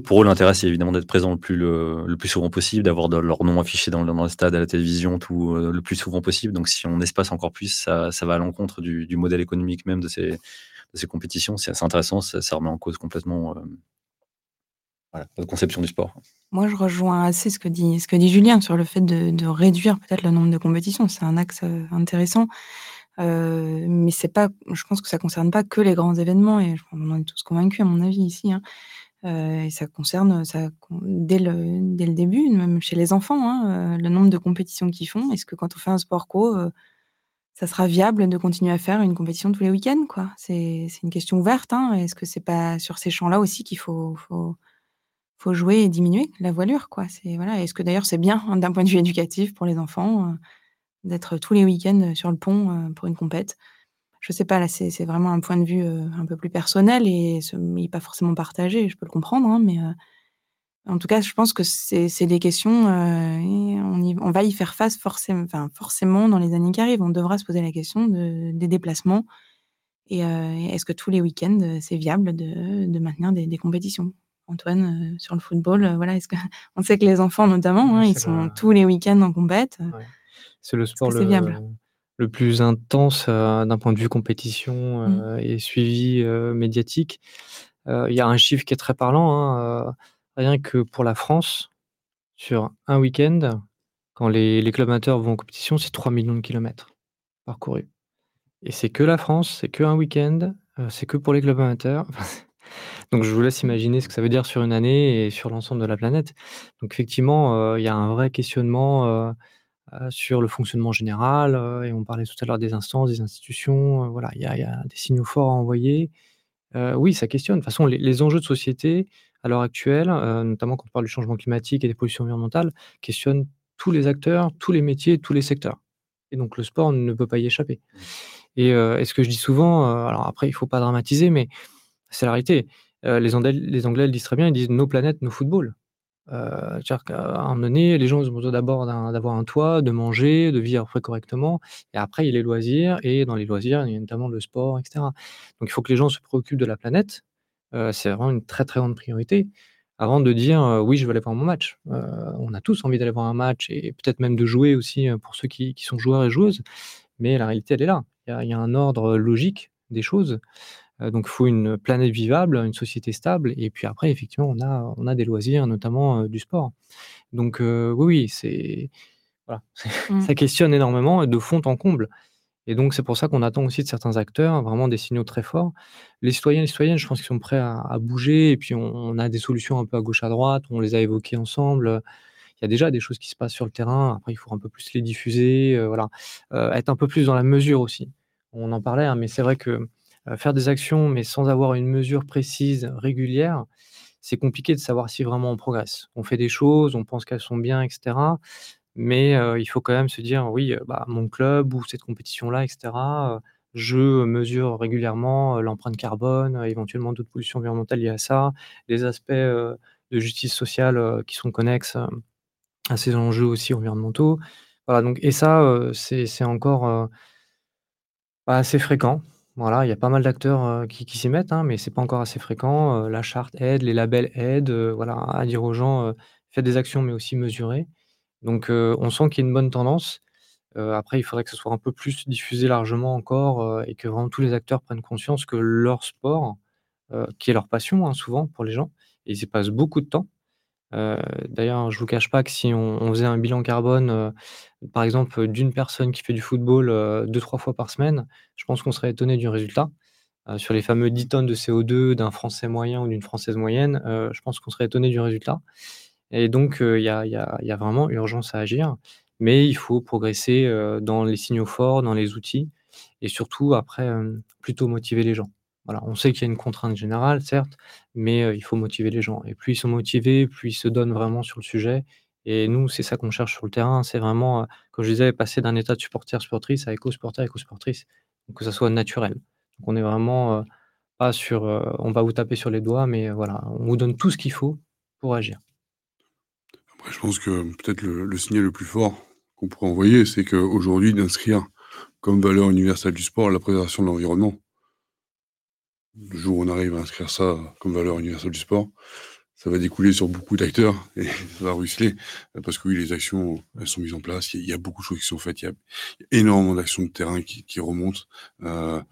[SPEAKER 2] pour eux, l'intérêt, c'est évidemment d'être présent le plus, le, plus souvent possible, d'avoir leur nom affiché dans, le stade, à la télévision, tout euh, le plus souvent possible. Donc, si on espace encore plus, ça, va à l'encontre du, modèle économique même de ces, de ces compétitions. C'est intéressant, ça, remet en cause complètement notre conception du sport.
[SPEAKER 3] Moi, je rejoins assez ce que dit, Julien sur le fait de, réduire peut-être le nombre de compétitions. C'est un axe euh, intéressant. Euh, mais c'est pas, je pense que ça concerne pas que les grands événements et on en est tous convaincus à mon avis ici. Hein. Euh, et ça concerne, ça, dès, le, dès le début, même chez les enfants, hein, le nombre de compétitions qu'ils font. Est-ce que quand on fait un sport co, ça sera viable de continuer à faire une compétition tous les week-ends C'est une question ouverte. Hein. Est-ce que c'est pas sur ces champs-là aussi qu'il faut faut jouer et diminuer la voilure, quoi. C'est voilà. Est-ce que d'ailleurs c'est bien hein, d'un point de vue éducatif pour les enfants euh, d'être tous les week-ends euh, sur le pont euh, pour une compète Je sais pas. Là, c'est vraiment un point de vue un peu plus personnel et ce, pas forcément partagé. Je peux le comprendre, hein, mais en tout cas, je pense que c'est des questions. on, on, va y faire face forcément, enfin, forcément dans les années qui arrivent. On devra se poser la question de, des déplacements et est-ce que tous les week-ends c'est viable de, maintenir des compétitions? Antoine, euh, sur le football, euh, voilà, est-ce que <laughs> on sait que les enfants notamment, hein, ils sont tous les week-ends en compète. Euh,
[SPEAKER 4] c'est le sport le, plus intense d'un point de vue compétition mmh. et suivi médiatique. Il y a un chiffre qui est très parlant, hein, rien que pour la France, sur un week-end, Quand les les clubs amateurs vont en compétition, c'est 3 millions de kilomètres parcourus et c'est que la France, c'est qu'un week-end, heu, c'est que pour les clubs amateurs. <laughs> Donc je vous laisse imaginer ce que ça veut dire sur une année et sur l'ensemble de la planète. Donc effectivement, heu, il y a un vrai questionnement, heu heu, sur le fonctionnement général, et on parlait tout à l'heure des instances, des institutions, voilà, il y a il y a des signaux forts à envoyer. Oui, ça questionne. De toute façon, les les enjeux de société à l'heure actuelle, notamment quand on parle du changement climatique et des pollutions environnementales, questionnent tous les acteurs, tous les métiers, tous les secteurs et donc le sport ne peut pas y échapper et heu et ce que je dis souvent, alors après il faut pas dramatiser, mais c'est la réalité. Heu, les Anglais les le disent très bien, ils disent: «No planet, no football». Heu, c'est-à-dire qu'à un moment donné, les gens ont besoin d'abord d'avoir un toit, de manger, de vivre correctement et après il y a les loisirs et dans les loisirs, il y a notamment le sport et cetera. Donc il faut que les gens se préoccupent de la planète, heu, c'est vraiment une très, très grande priorité avant de dire, heu: «Oui, je veux aller voir mon match». On a tous envie d'aller voir un match et peut-être même de jouer aussi, pour ceux qui sont joueurs et joueuses, mais la réalité elle est là. Il y a un ordre logique des choses, donc il faut une planète vivable, une société stable et puis après effectivement on a on a des loisirs, notamment, du sport. Donc oui, oui, c'est voilà, <laughs>
[SPEAKER 3] Mmh.
[SPEAKER 4] ça questionne énormément de fond en comble et donc c'est pour ça qu'on attend aussi de certains acteurs vraiment des signaux très forts. Les citoyens et les citoyennes, je pense qu'ils sont prêts à à bouger et puis on on a des solutions un peu à gauche, à droite, on les a évoquées ensemble, il y a déjà des choses qui se passent sur le terrain. Après il faut un peu plus les diffuser, voilà, être un peu plus dans la mesure aussi. On en parlait, hein, mais c'est vrai que, faire des actions mais sans avoir une mesure précise, régulière, c'est compliqué de savoir si vraiment on progresse. On fait des choses, on pense qu'elles sont bien et cetera, mais heu, il faut quand même se dire: «Oui, heu, bah, mon club ou cette compétition-là et cetera, heu, je mesure régulièrement, l'empreinte carbone, éventuellement d'autres pollutions environnementales liées à ça, les aspects, de justice sociale, qui sont connexes, à ces enjeux aussi environnementaux». Voilà donc et ça, c'est encore, pas assez fréquent. Voilà, il y a pas mal d'acteurs, heu, qui s'y mettent, hein, mais c'est pas encore assez fréquent, heu, la charte aide, les labels aident, heu, voilà, à dire aux gens, «Faites des actions mais aussi mesurées». Donc on sent qu'il y a une bonne tendance. Après il faudrait que ce soit un peu plus diffusé largement encore, et que vraiment tous les acteurs prennent conscience que leur sport, qui est leur passion, hein, souvent pour les gens, ils y passent beaucoup de temps. Heu, d'ailleurs, je vous cache pas que si on faisait un bilan carbone, heu, par exemple, d'une personne qui fait du football, heu, 2-3 fois par semaine, je pense qu'on serait étonné du résultat. Sur les fameux 10 tonnes de CO2 d'un Français moyen ou d'une Française moyenne, je pense qu'on serait étonné du résultat et donc il y a vraiment urgence à agir, mais il faut progresser, dans les signaux forts, dans les outils et surtout après, plutôt motiver les gens. Voilà, on sait qu'il y a une contrainte générale certes, mais il faut motiver les gens et plus ils sont motivés, plus ils se donnent vraiment sur le sujet et nous, c'est ça qu'on cherche sur le terrain, c'est vraiment, comme je disais, passer d'un état de supporter, supportrice à éco-supporter, éco-supportrice, donc que ça soit naturel. Donc on est vraiment, pas sur, on va vous taper sur les doigts, mais voilà, on vous donne tout ce qu'il faut pour agir.
[SPEAKER 5] Je pense que peut-être le le signal le plus fort qu'on pourrait envoyer, c'est qu'aujourd'hui d'inscrire comme valeur universelle du sport la préservation de l'environnement. Le jour où on arrive à inscrire ça comme valeur universelle du sport, ça va découler sur beaucoup d'acteurs <laughs> et ça va ruisseler, heu, parce que oui, les actions, elles sont mises en place. Il y a beaucoup de choses qui sont faites. Il y a énormément d'actions de terrain qui remontent. Heu,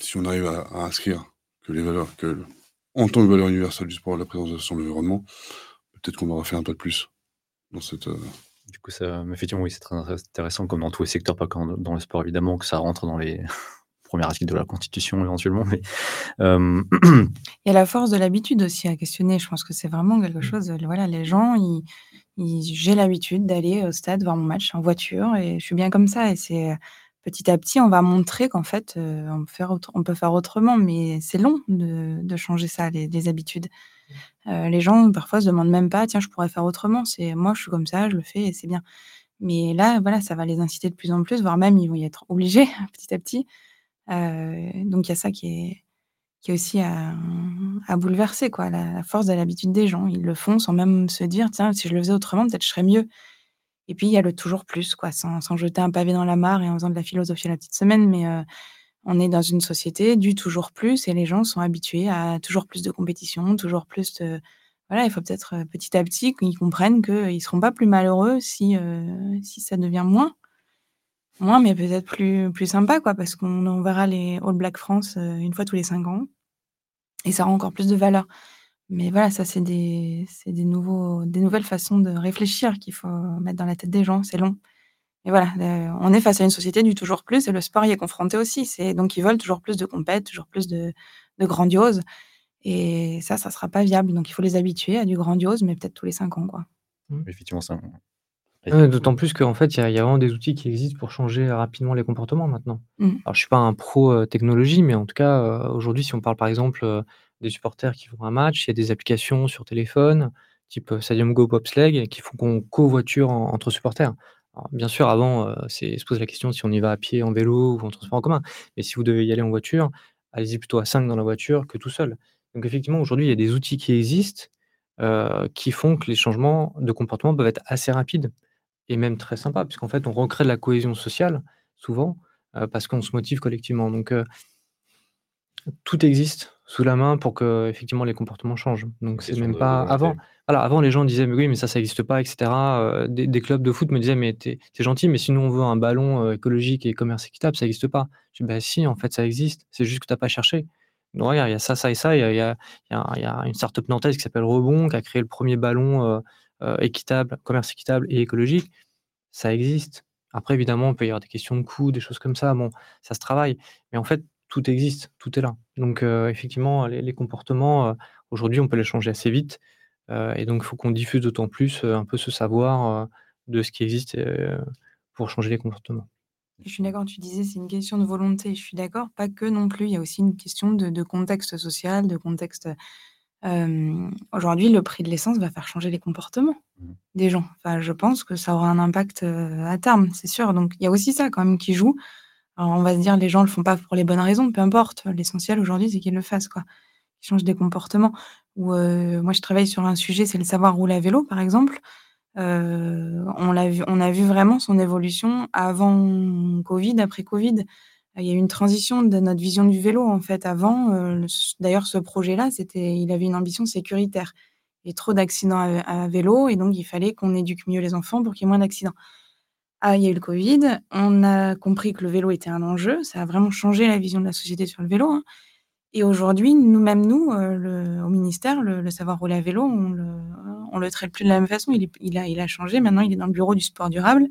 [SPEAKER 5] si on arrive à inscrire que les valeurs que en tant que valeur universelle du sport, la préservation de l'environnement, peut-être qu'on aura fait un pas de plus dans cette, heu
[SPEAKER 2] Du coup, ça effectivement, oui, c'est très intéressant comme dans tous les secteurs, pas que dans le sport évidemment, que ça rentre dans les premiers articles de la constitution éventuellement, mais
[SPEAKER 3] Il y a la force de l'habitude aussi à questionner. Je pense que c'est vraiment quelque
[SPEAKER 2] Mmh.
[SPEAKER 3] chose, heu, voilà, les gens, ils ils j'ai l'habitude d'aller au stade voir mon match en voiture et je suis bien comme ça et c'est, heu, petit à petit, on va montrer qu'en fait, heu, on peut faire autre on peut faire autrement, mais c'est long de de changer ça, les les habitudes. Les gens parfois se demandent même pas: «Tiens, je pourrais faire autrement». C'est: «Moi, je suis comme ça, je le fais et c'est bien». Mais là, voilà, ça va les inciter de plus en plus, voire même ils vont y être obligés <laughs> petit à petit. Donc il y a ça qui est qui est aussi à, bouleverser quoi, la force de l'habitude des gens. Ils le font sans même se dire: «Tiens, si je le faisais autrement, peut-être je serais mieux» et puis il y a le toujours plus quoi, sans jeter un pavé dans la mare et en faisant de la philosophie la petite semaine, mais on est dans une société du toujours plus et les gens sont habitués à toujours plus de compétition, toujours plus de voilà, il faut peut-être, petit à petit qu'ils comprennent qu'ils seront pas plus malheureux si, si ça devient moins. Moins, mais peut-être plus plus sympa quoi, parce qu'on on verra les All Blacks France, heu, 1 fois tous les 5 ans et ça aura encore plus de valeur. Mais voilà, ça, c'est des c'est des nouveaux des nouvelles façons de réfléchir qu'il faut mettre dans la tête des gens, c'est long. Et voilà, heu, on est face à une société du toujours plus et le sport y est confronté aussi. C'est donc ils veulent toujours plus de compètes, toujours plus de de grandiose et ça, ça sera pas viable. Donc il faut les habituer à du grandiose, mais peut-être tous les 5 ans, quoi.
[SPEAKER 2] Mmh. Effectivement, ça
[SPEAKER 4] Ouais, d'autant plus qu'en fait, il y a il y a vraiment des outils qui existent pour changer rapidement les comportements maintenant.
[SPEAKER 3] Mmh.
[SPEAKER 4] Alors je suis pas un pro, heu, technologie, mais en tout cas, heu, aujourd'hui, si on parle par exemple, heu, des supporters qui vont à un match, il y a des applications sur téléphone, type, heu, Stadium Go Bobsleigh, qui font qu'on covoiture en entre supporters. Alors bien sûr, avant, c'est se pose la question si on y va à pied, en vélo ou en transport en commun. Mais si vous devez y aller en voiture, allez-y plutôt à 5 dans la voiture que tout seul. Donc effectivement, aujourd'hui, il y a des outils qui existent, qui font que les changements de comportement peuvent être assez rapides et même très sympas puisqu'en fait, on recrée de la cohésion sociale souvent, heu, parce qu'on se motive collectivement. Donc heu tout existe sous la main pour qu'effectivement les comportements changent. Donc c'est même pas avant voilà, avant les gens disaient: «Mais oui, mais ça, ça existe pas et cetera», heu, des des clubs de foot me disaient: «Mais tu es tu es gentil, mais si nous on veut un ballon, écologique et commerce équitable, ça existe pas». Je dis: «Bah si, en fait, ça existe, c'est juste que tu as pas cherché». Donc regarde, il y a ça, ça et ça, il y a y a y a il y a une start-up nantaise qui s'appelle Rebond, qui a créé le 1er ballon, équitable, commerce équitable et écologique. Ça existe. Après évidemment, il peut y avoir des questions de coûts, des choses comme ça, bon, ça se travaille. Mais en fait, tout existe, tout est là. Donc heu, effectivement, les comportements, heu, aujourd'hui, on peut les changer assez vite, heu et donc il faut qu'on diffuse d'autant plus, un peu ce savoir, de ce qui existe, pour changer les comportements.
[SPEAKER 3] Je suis d'accord, tu disais: «C'est une question de volonté». Je suis d'accord, pas que non plus. Il y a aussi une question de contexte social, de contexte, aujourd'hui, le prix de l'essence va faire changer les comportements
[SPEAKER 2] Mmh.
[SPEAKER 3] des gens. Enfin, je pense que ça aura un impact, à terme, c'est sûr. Donc il y a aussi ça quand même qui joue. Alors on va se dire: «Les gens le font pas pour les bonnes raisons», peu importe. L'essentiel aujourd'hui, c'est qu'ils le fassent, quoi. Qu'ils changent des comportements ou moi je travaille sur un sujet, c'est le savoir rouler à vélo, par exemple. On l'a vu on a vu vraiment son évolution avant covid, après covid. Il y a eu une transition de notre vision du vélo, en fait. Avant, s d'ailleurs ce projet-là, c'était il avait une ambition sécuritaire. Il y avait trop d'accidents à vélo et donc il fallait qu'on éduque mieux les enfants pour qu'il y ait moins d'accidents. Ah, il y a eu le covid, on a compris que le vélo était un enjeu, ça a vraiment changé la vision de la société sur le vélo, hein et aujourd'hui, nous même nous, le au ministère, le savoir rouler à vélo, on le le traite plus de la même façon. A il a changé, maintenant il est dans le bureau du sport durable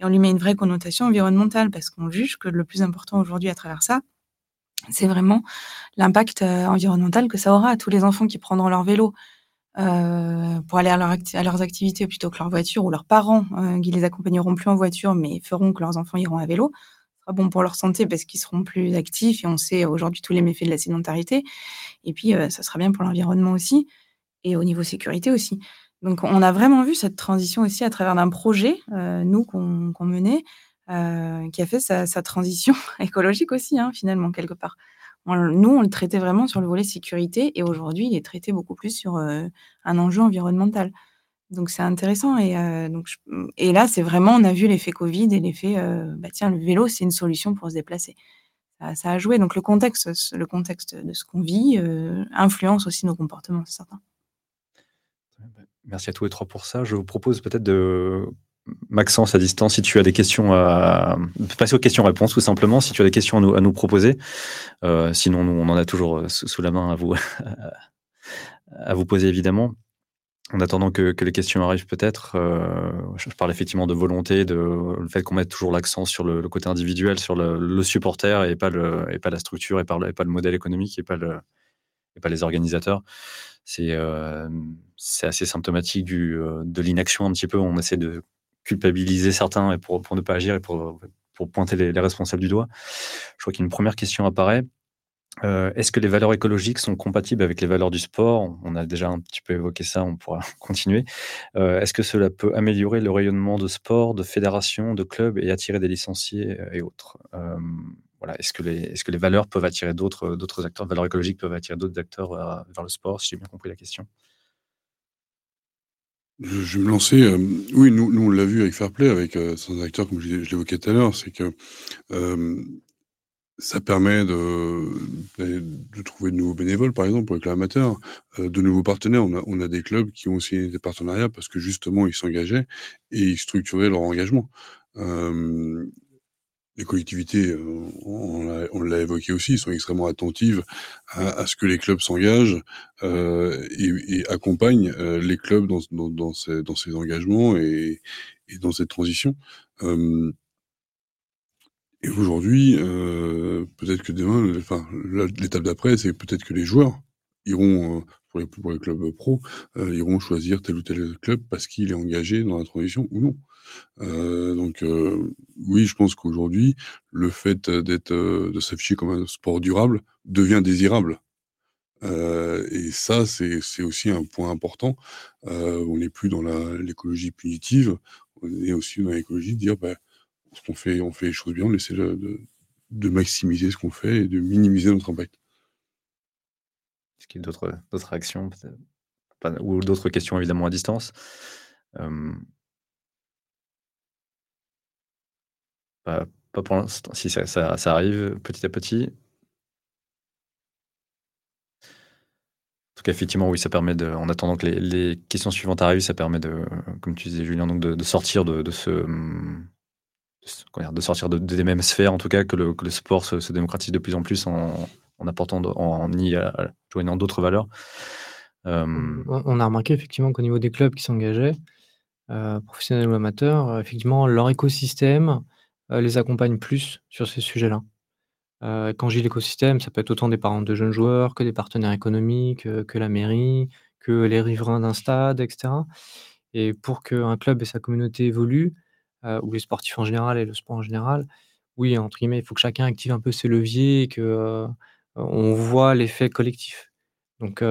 [SPEAKER 3] et on lui met une vraie connotation environnementale parce qu'on juge que le plus important aujourd'hui à travers ça, c'est vraiment l'impact, heu, environnemental que ça aura à tous les enfants qui prendront leur vélo, heu, pour aller à leurs activités plutôt que leur voiture ou leurs parents, heu, qui les accompagneront plus en voiture, mais feront que leurs enfants iront à vélo. Ce sera bon pour leur santé parce qu'ils seront plus actifs et on sait aujourd'hui tous les méfaits de la sédentarité et puis, heu, ça sera bien pour l'environnement aussi et au niveau sécurité aussi. Donc on a vraiment vu cette transition aussi à travers d'un projet, heu, nous qu'on menait, heu, qui a fait sa transition <laughs> écologique aussi, hein, finalement, quelque part. Nous, on le traitait vraiment sur le volet sécurité et aujourd'hui, il est traité beaucoup plus sur, heu, un enjeu environnemental. Donc c'est intéressant et là, c'est vraiment on a vu l'effet covid et l'effet, bah, tiens, le vélo, c'est une solution pour se déplacer. Ça a joué, donc le contexte le contexte de ce qu'on vit, influence aussi nos comportements, c'est certain.
[SPEAKER 2] Merci à tous les 3 pour ça. Je vous propose peut-être de Maxence, à distance, si tu as des questions à passer aux questions-réponses, tout simplement, si tu as des questions à nous proposer. Heu, sinon, nous, on en a toujours, heu, sous la main à vous <laughs> à vous poser, évidemment. En attendant que les questions arrivent peut-être, heu, je parle effectivement de volonté, de le fait qu'on mette toujours l'accent sur le côté individuel, sur le supporter et pas la structure et pas le modèle économique et pas les organisateurs. C'est, hem, c'est assez symptomatique heu, de l'inaction un petit peu. On essaie de culpabiliser certains pour ne pas agir et pour pointer les les responsables du doigt. Je crois qu'une 1re question apparaît. Heu, est-ce que les valeurs écologiques sont compatibles avec les valeurs du sport? On a déjà un petit peu évoqué ça, on pourra <laughs> continuer. Est-ce que cela peut améliorer le rayonnement de sports, de fédérations, de clubs et attirer des licenciés, et autres? Est-ce que les valeurs peuvent attirer d'autres, heu, d'autres acteurs, valeurs écologiques peuvent attirer d'autres acteurs, heu, vers le sport, si j'ai bien compris la question?
[SPEAKER 5] Je vais me lancer, hem, oui, nous nous, on l'a vu avec Fair-Play, avec, certains acteurs, comme je l'é je l'évoquais tout à l'heure, c'est que, ça permet de trouver de nouveaux bénévoles, par exemple, amateurs, heu, de nouveaux partenaires. On a on a des clubs qui ont signé des partenariats parce que justement, ils s'engageaient et ils structuraient leur engagement. Les collectivités, on l'a évoqué aussi, sont extrêmement attentives à ce que les clubs s'engagent, et accompagnent, les clubs dans ces engagements et dans cette transition. et aujourd'hui, peut-être que demain, l'étape d'après, c'est peut-être que les joueurs iront, pour les clubs pro, iront choisir tel ou tel club parce qu'il est engagé dans la transition ou non. Euh, donc euh, oui, je pense qu'aujourd'hui, le fait d'être, euh, de s'afficher comme un sport durable devient désirable. et ça, c'est aussi un point important. on n'est plus dans l'écologie punitive, on est aussi dans l'écologie de dire, bah, qu'on fait on fait les choses bien, on essaie de maximiser ce qu'on fait et de minimiser notre impact.
[SPEAKER 2] Est-ce qu'il y a d'autres actions ou d'autres questions évidemment à distance? Pas pour l'instant. Si ça ça arrive petit à petit. En tout cas, effectivement, oui, ça permet de en attendant que les questions suivantes arrivent, ça permet de, comme tu disais Julien, donc de sortir de ce, mmh, de sortir de des mêmes sphères, en tout cas, que le sport se démocratise de plus en plus en apportant en y joignant d'autres valeurs.
[SPEAKER 4] On a remarqué effectivement qu'au niveau des clubs qui s'engageaient, euh, professionnels ou amateurs, euh, effectivement leur écosystème euh, les accompagne plus sur ces sujets-là. Euh, quand j'ai l'écosystème, ça peut être autant des parents de jeunes joueurs, que des partenaires économiques, euh, que la mairie, que les riverains d'un stade etc. et pour qu'un club et sa communauté évoluent, ou les sportifs en général et le sport en général, oui, entre guillemets, «il faut que chacun active un peu ses leviers» et que, on voit l'effet collectif. Donc,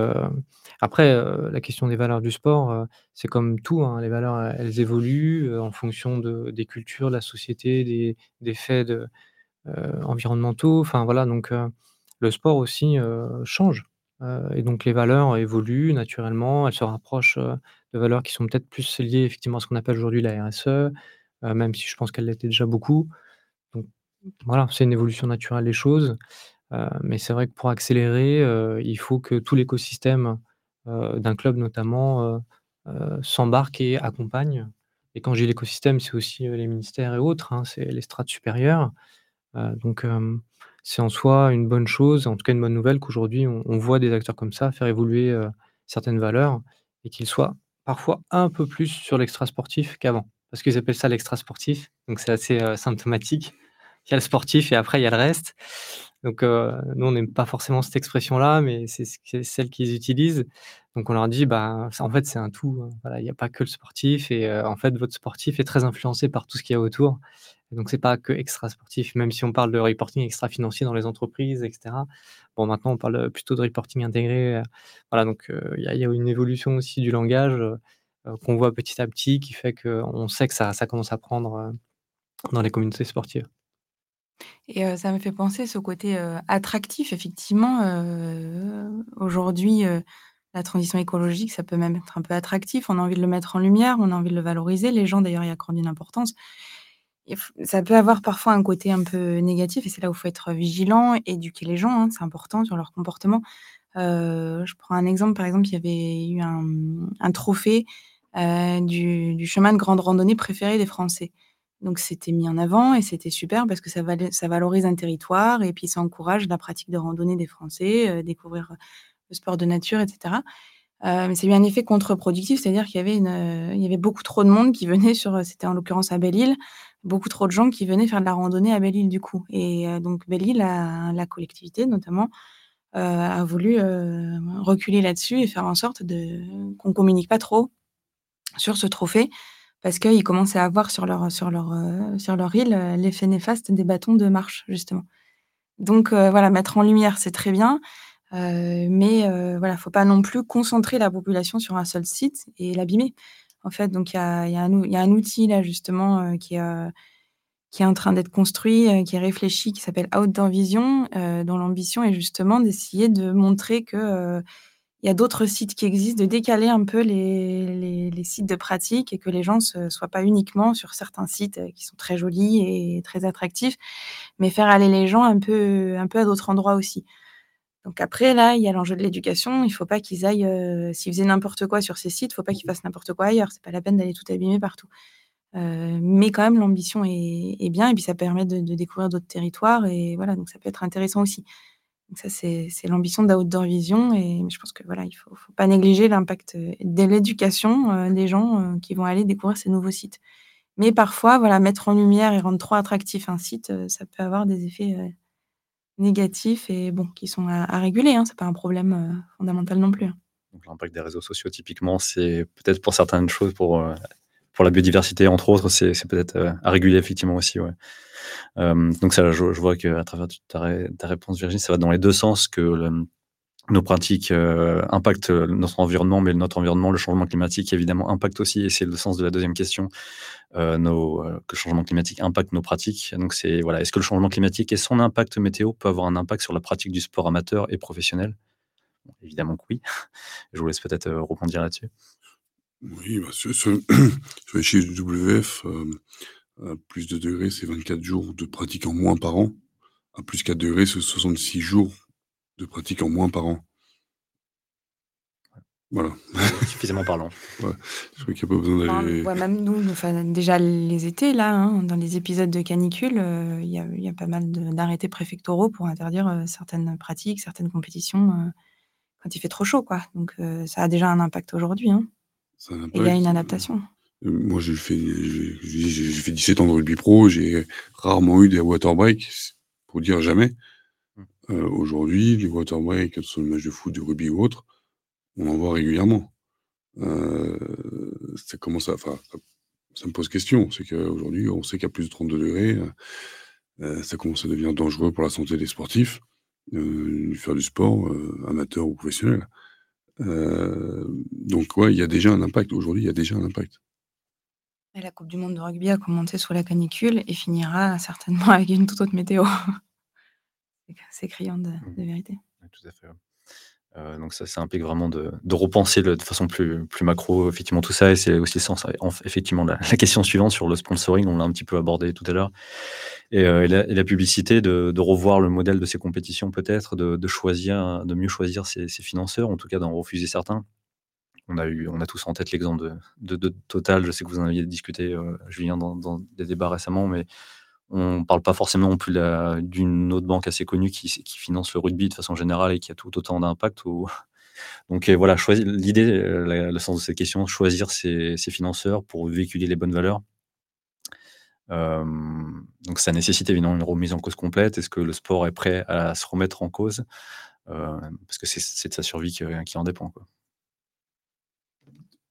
[SPEAKER 4] après, la question des valeurs du sport, c'est comme tout, hein, les valeurs, elles évoluent, en fonction de des cultures, de la société, des des faits de, environnementaux. Enfin voilà, donc, le sport aussi, change, et donc les valeurs évoluent naturellement. Elles se rapprochent, de valeurs qui sont peut-être plus liées effectivement à ce qu'on appelle aujourd'hui la RSE, même si je pense qu'elle l'était déjà beaucoup. Donc voilà, c'est une évolution naturelle des choses, mais c'est vrai que pour accélérer, il faut que tout l'écosystème euh, d'un club notamment, euh, euh, s'embarque et accompagne. Et quand j'ai l'écosystème, c'est aussi, les ministères et autres, hein, c'est les strates supérieures. donc c'est en soi une bonne chose, en tout cas une bonne nouvelle qu'aujourd'hui on voit des acteurs comme ça faire évoluer, certaines valeurs et qu'ils soient parfois un peu plus sur l'extra sportif qu'avant. Parce qu'ils appellent ça l'extra sportif, donc c'est assez, symptomatique. Il y a le sportif et après il y a le reste. Donc, nous, on n'aime pas forcément cette expression-là, mais c'est celle qu'ils utilisent. Donc, on leur dit, bah, en fait, c'est un tout. Hein. Il n'y a pas que le sportif et en fait, votre sportif est très influencé par tout ce qu'il y a autour. Donc, donc, c'est pas que extra sportif, même si on parle de reporting extra-financier dans les entreprises, etc. Bon, maintenant, on parle plutôt de reporting intégré. Voilà, donc il y, a une évolution aussi du langage qu'on voit petit à petit qui fait qu'on sait que ça commence à prendre dans les communautés sportives.
[SPEAKER 3] Et ça me fait penser ce côté, attractif effectivement, aujourd'hui, la transition écologique, ça peut même être un peu attractif. On a envie de le mettre en lumière, on a envie de le valoriser. Les gens d'ailleurs y accordent une importance. ça peut avoir parfois un côté un peu négatif et c'est là où il faut être vigilant, éduquer les gens, hein, c'est important sur leur comportement. je prends un exemple, par exemple, il y avait eu un, trophée, du chemin de grande randonnée préféré des Français. Donc c'était mis en avant et c'était super parce que ça valorise un territoire et puis ça encourage la pratique de randonnée des Français, euh, découvrir, euh, le sport de nature etc. Euh, mais ça a eu un effet contre-productif, c'est-à-dire qu'il y avait beaucoup trop de monde qui venait sur, c'était en l'occurrence à Belle-Île, beaucoup trop de gens qui venaient faire de la randonnée à Belle-Île du coup et donc Belle-Île, la collectivité notamment, a voulu, reculer là-dessus et faire en sorte qu'on communique pas trop sur ce trophée parce qu'ils commençaient à avoir sur leur sur leur, euh, sur leur île, euh, l'effet néfaste des bâtons de marche, justement. Donc heu, voilà, mettre en lumière, c'est très bien, mais heu, voilà, faut pas non plus concentrer la population sur un seul site et l'abîmer. En fait, donc il y a y a un outil là justement, qui est, qui est en train d'être construit, qui est réfléchi, qui s'appelle Outdoor Vision, dont l'ambition est justement d'essayer de montrer que, il y a d'autres sites qui existent, de décaler un peu les, sites de pratique et que les gens ne soient pas uniquement sur certains sites euh, qui sont très jolis et très attractifs, mais faire aller les gens un peu, à d'autres endroits aussi. Donc après, là, il y a l'enjeu de l'éducation. Il ne faut pas qu'ils aillent, euh, s'ils faisaient n'importe quoi sur ces sites, il ne faut pas qu'ils fassent n'importe quoi ailleurs. C'est pas la peine d'aller tout abîmer partout. mais quand même l'ambition est bien et puis ça permet de découvrir d'autres territoires et voilà, donc ça peut être intéressant aussi. Donc ça, c'est l'ambition d'Outdoor Vision et je pense que voilà, il faut pas négliger l'impact, de l'éducation, des gens, qui vont aller découvrir ces nouveaux sites. Mais parfois, voilà, mettre en lumière et rendre trop attractif un site, ça peut avoir des effets, négatifs et bon, qui sont à réguler, hein. C'est pas un problème, fondamental non plus, hein.
[SPEAKER 2] L'impact des réseaux sociaux, typiquement, c'est peut-être pour certaines choses, pour, pour la biodiversité, entre autres, c'est peut-être, à réguler effectivement aussi, ouais. donc ça, je je vois qu'à travers ta réponse, Virginie, ça va dans les deux sens, que nos pratiques euh, impactent euh, notre environnement, mais notre environnement, le changement climatique, évidemment, impacte aussi, et c'est le sens de la deuxième question, euh, que le changement climatique impacte nos pratiques. Donc, c'est voilà, est-ce que le changement climatique et son impact météo peut avoir un impact sur la pratique du sport amateur et professionnel? Évidemment que oui. <laughs> Je vous laisse peut-être rebondir là-dessus.
[SPEAKER 5] Oui, bah, sur, sur, les chiffres du WF, à plus de degrés, c'est 24 jours de pratique en moins par an. À plus 4 degrés, c'est 66 jours de pratique en moins par an. Voilà.
[SPEAKER 2] Suffisamment parlant. <laughs>
[SPEAKER 5] Ouais, je crois qu'il n'y a pas besoin d'aller.
[SPEAKER 3] Ouais, même nous, enfin, déjà les étés, là, hein, dans les épisodes de canicule, euh, il y, a, y, a, pas mal d'arrêtés préfectoraux pour interdire euh, certaines pratiques, certaines compétitions euh, quand il fait trop chaud, quoi. Donc ça a déjà un impact aujourd'hui. Hein. Il y a une adaptation.
[SPEAKER 5] Moi, j'ai fait, fait 17 ans de rugby pro, j'ai rarement eu des water breaks, pour dire jamais. Euh, aujourd'hui, les water breaks, que ce soit le match de foot, de rugby ou autre, on en voit régulièrement. Euh, ça commence à enfin, ça me pose question. C'est qu'aujourd'hui, on sait qu'à plus de 32 degrés, euh, ça commence à devenir dangereux pour la santé des sportifs, de faire du sport, amateur ou professionnel. Donc ouais, il y a déjà un impact. Aujourd'hui, il y a déjà un impact.
[SPEAKER 3] Et la coupe du monde de rugby a commencé sous la canicule et finira certainement <laughs> avec une toute autre météo. C'est criant de, mmh. de vérité.
[SPEAKER 2] tout à fait. Euh, donc ça, ça implique vraiment de, de repenser de façon plus, plus macro, effectivement, tout ça. Et c'est aussi le sens, effectivement, la, la, question suivante sur le sponsoring, on l'a un petit peu abordé tout à l'heure. Et, euh, et, la, publicité, de, de, revoir le modèle de ces compétitions peut-être, de, choisir, de mieux choisir ses, ses financeurs, en tout cas d'en refuser certains. On a, eu, on a tous en tête l'exemple de, de, Total, je sais que vous en aviez discuté, euh, Julien, dans, dans, des débats récemment, mais on ne parle pas forcément non plus d'une autre banque assez connue qui, finance le rugby de façon générale et qui a tout autant d'impact. <laughs> Donc voilà, l'idée, euh, le sens de cette question, choisir ses, financeurs pour véhiculer les bonnes valeurs. Euh, donc ça nécessite évidemment une remise en cause complète. Est-ce que le sport est prêt à se remettre en cause? Euh, Parce que c'est de sa survie qui, en dépend.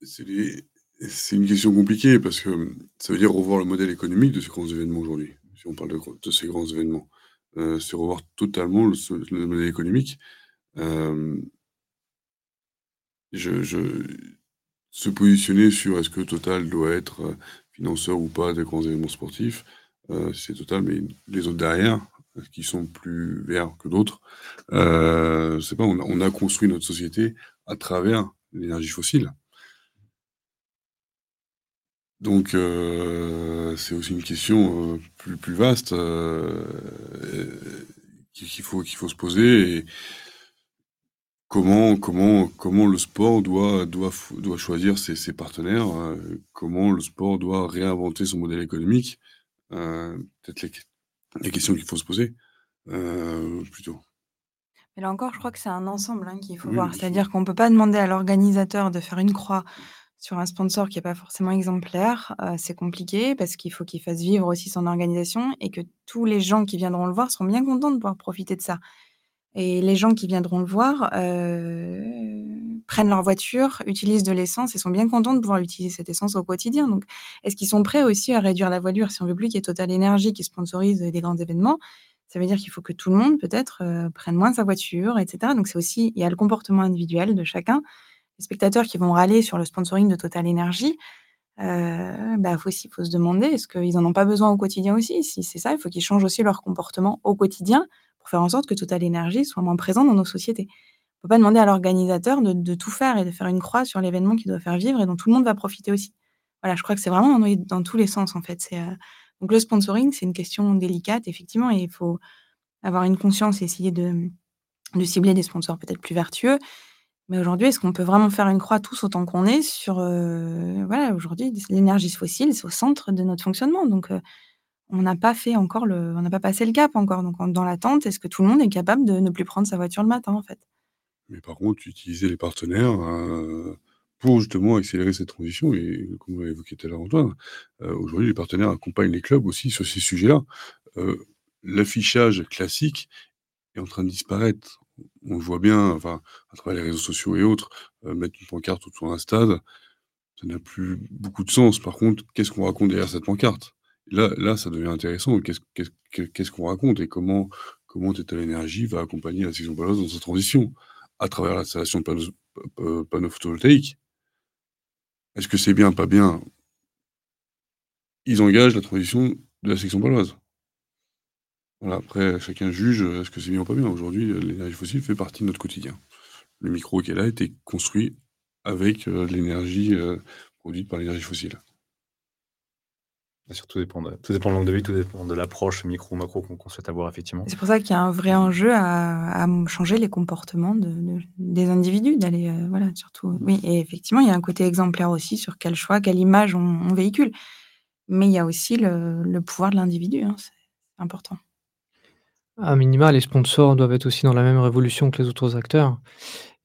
[SPEAKER 5] C'est une question compliquée parce que ça veut dire revoir le modèle économique de ces grands événements aujourd'hui si on parle de, ces grands événements, euh, c'est revoir totalement le, modèle économique. Euh, je, se positionner sur est-ce que Total doit être euh, financeur ou pas des grands événements sportifs, c'est Total, mais les autres derrière, qui sont plus verts que d'autres, c'est pas, on a construit notre société à travers l'énergie fossile. Donc, euh, c'est aussi une question euh, plus, plus vaste euh, qu'il faut, qu'il faut se poser. Et comment, comment, comment le sport doit, doit, doit choisir ses, ses partenaires Comment le sport doit réinventer son modèle économique Peut-être les, questions qu'il faut se poser plutôt.
[SPEAKER 3] Mais là encore, je crois que c'est un ensemble hein, qu'il faut voir. C'est-à-dire qu'on ne peut pas demander à l'organisateur de faire une croix sur un sponsor qui est pas forcément exemplaire, c'est compliqué parce qu'il faut qu'il fasse vivre aussi son organisation et que tous les gens qui viendront le voir sont bien contents de pouvoir profiter de ça. Et les gens qui viendront le voir, prennent leur voiture, utilisent de l'essence et sont bien contents de pouvoir utiliser cette essence au quotidien. Donc, est-ce qu'ils sont prêts aussi à réduire la voilure? Si on veut plus qu'il y ait Total Énergie qui sponsorise, des grands événements, ça veut dire qu'il faut que tout le monde peut-être, prenne moins sa voiture et cetera. Donc c'est aussi il y a le comportement individuel de chacun spectateurs qui vont râler sur le sponsoring de Total Energy, euh, bah, faut faut se demander est-ce qu'ils n'en ont pas besoin au quotidien aussi? Si c'est ça, il faut qu'ils changent aussi leur comportement au quotidien pour faire en sorte que Total Energy soit moins présent dans nos sociétés. On ne peut pas demander à l'organisateur de, tout faire et de faire une croix sur l'événement qu'il doit faire vivre et dont tout le monde va profiter aussi. Voilà, je crois que c'est vraiment dans, tous les sens en fait. Euh, donc le sponsoring, c'est une question délicate effectivement et il faut avoir une conscience et essayer de cibler des sponsors peut-être plus vertueux Mais aujourd'hui, est-ce qu'on peut vraiment faire une croix tous autant qu'on est sur, heu, voilà, aujourd'hui, l'énergie fossile, c'est au centre de notre fonctionnement donc heu, on n'a pas fait encore le on n'a pas passé le cap encore donc dans l'attente, est-ce que tout le monde est capable de ne plus prendre sa voiture le matin, en fait?
[SPEAKER 5] Mais par contre, utiliser les partenaires, heu, pour justement accélérer cette transition et comme l'a évoqué tout à l'heure Antoine, aujourd'hui les partenaires accompagnent les clubs aussi sur ces sujets-là. L'affichage classique est en train de disparaître. On le voit bien, enfin, à travers les réseaux sociaux et autres, mettre une pancarte autour d'un stade, ça n'a plus beaucoup de sens. Par contre, qu'est-ce qu'on raconte derrière cette pancarte? Là là, ça devient intéressant. Qu'est-ce qu'on raconte et comment comment Total Energy va accompagner la section paloise dans sa transition? À travers l'installation de panneaux panneaux photovoltaïques. Est-ce que c'est bien, pas bien? Ils engagent la transition de la section paloise. Voilà, après chacun juge, est-ce que c'est bien ou pas bien? Aujourd'hui, l'énergie fossile fait partie de notre quotidien. Le micro qui est là a été construit avec, heu, l'énergie, produite par l'énergie fossile.
[SPEAKER 2] Bien sûr, tout dépend de tout dépend de l'angle de vue, tout dépend de l'approche micro, macro qu'on qu'on souhaite avoir effectivement.
[SPEAKER 3] C'est pour ça qu'il y a un vrai enjeu à à changer les comportements de de des individus, d'aller, voilà, surtout oui et effectivement, il y a un côté exemplaire aussi sur quel choix, quelle image on on véhicule. Mais il y a aussi le le pouvoir de l'individu, hein, c'est important.
[SPEAKER 4] À minima, les sponsors doivent être aussi dans la même révolution que les autres acteurs.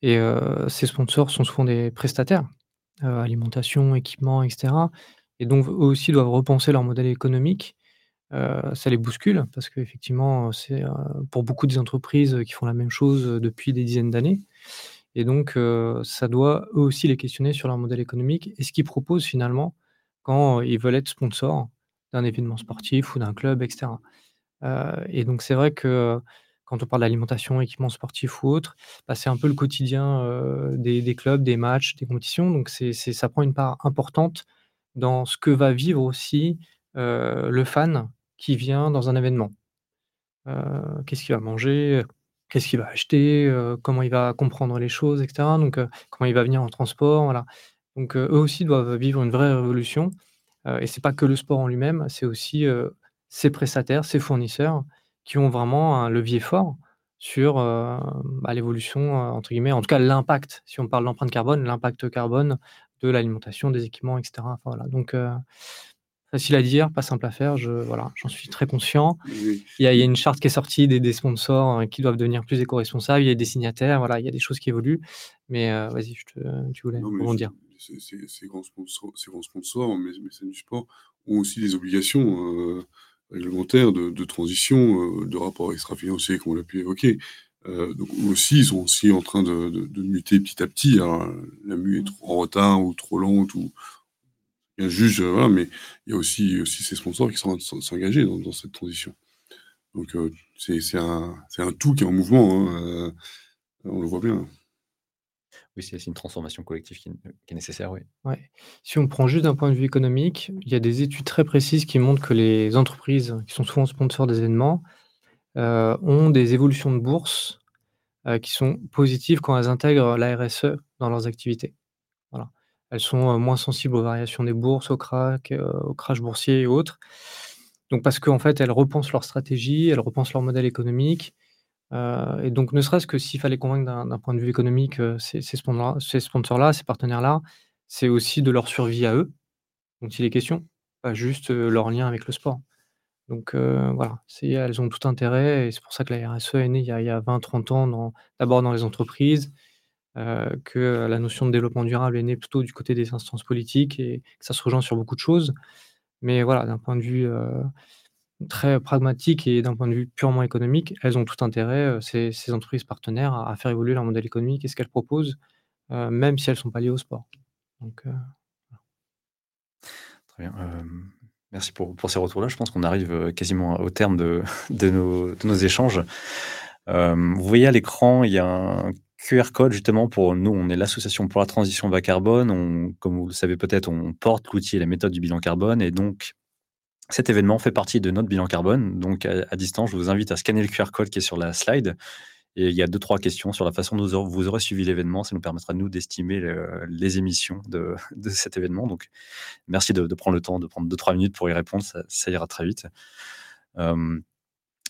[SPEAKER 4] Et heu, ces sponsors sont souvent des prestataires, heu, alimentation, équipement et cetera. Et donc eux aussi doivent repenser leur modèle économique. Heu, ça les bouscule parce qu'effectivement, c'est, pour beaucoup des entreprises, qui font la même chose, depuis des dizaines d'années. Et donc ça doit eux aussi les questionner sur leur modèle économique et ce qu'ils proposent finalement quand ils veulent être sponsors d'un événement sportif ou d'un club et et donc c'est vrai que quand on parle d'alimentation, équipement sportif ou autre, bah, c'est un peu le quotidien, des clubs, des matchs, des compétitions donc c'est ça prend une part importante dans ce que va vivre aussi, le fan qui vient dans un événement. Qu'est-ce qu'il va manger? Qu'est-ce qu'il va acheter? Comment il va comprendre les choses et cetera donc comment il va venir en transport? Voilà donc eux aussi doivent vivre une vraie révolution, heu et c'est pas que le sport en lui-même, c'est aussi, ses prestataires, ses fournisseurs qui ont vraiment un levier fort sur, heu, bah, «l'évolution», heu, entre guillemets, en tout cas l'impact, si on parle d'empreinte carbone, l'impact carbone de l'alimentation, des équipements et cetera. Enfin voilà donc heu, facile à dire, pas simple à faire, je voilà, j'en suis très conscient.
[SPEAKER 5] Oui.
[SPEAKER 4] Il y a il y a une charte qui est sortie des des sponsors, qui doivent devenir plus éco-responsables, il y a des signataires, voilà, il y a des choses qui évoluent mais vas-y, tu voulais
[SPEAKER 5] mais
[SPEAKER 4] rebondir.
[SPEAKER 5] ces ces ces grands sponsors ces grands sponsors, mé mécènes du sport, ont aussi des obligations, heu, réglementaires de de transition, heu, de rapport extra-financier comme on l'a pu évoquer. Donc eux aussi, ils sont aussi en train de de de muter petit à petit. Alors la mue est
[SPEAKER 3] Mmh.
[SPEAKER 5] trop en retard ou trop lente ou un juge, voilà, mais il y a aussi aussi ces sponsors qui sont en train de s'en s'engager dans dans cette transition. Donc c'est un un tout qui est en mouvement, hein, on le voit bien.
[SPEAKER 2] Oui, c'est une transformation collective qui est nécessaire, oui.
[SPEAKER 4] Si on prend juste d'un point de vue économique, il y a des études très précises qui montrent que les entreprises qui sont souvent sponsors des événements, heu, ont des évolutions de bourse, heu, qui sont positives quand elles intègrent la RSE dans leurs activités. Elles sont, heu, moins sensibles aux variations des bourses, au heu, au crash boursier et autres. Donc parce qu'en fait, elles repensent leur stratégie, elles repensent leur modèle économique, heu et donc ne serait-ce que s'il fallait convaincre d'un point de vue économique, heu, ces ces spons ces sponsors-là, ces partenaires-là, c'est aussi de leur survie à eux, dont il est question, pas juste, heu, leur lien avec le sport. Donc heu, voilà, elles ont tout intérêt et c'est pour ça que la RSE est née il y a a 20-30 ans d'abord dans les entreprises, que la notion de développement durable est née plutôt du côté des instances politiques et que ça se rejoint sur beaucoup de choses. Mais voilà, d'un point de vue, très pragmatique et d'un point de vue purement économique, elles ont tout intérêt, heu, ces entreprises partenaires à faire évoluer leur modèle économique et ce qu'elles proposent, heu, même si elles sont pas liées au sport. Voilà.
[SPEAKER 2] Très bien, merci pour pour ces retours-là. Je pense qu'on arrive, quasiment au terme de <laughs> de nos de nos échanges. Vous voyez à l'écran, il y a un QR code justement pour nous, on est l'association pour la transition bas carbone. On comme vous le savez peut-être, on porte l'outil et la méthode du bilan carbone et donc cet événement fait partie de notre bilan carbone. Donc à distance, je vous invite à scanner le QR code qui est sur la slide et il y a 2-3 questions sur la façon dont vous aurez suivi l'événement. Ça nous permettra, nous, d'estimer le les émissions <laughs> de cet événement. Donc merci de prendre le temps de prendre 2-3 minutes pour y répondre, ça ira très vite. Hem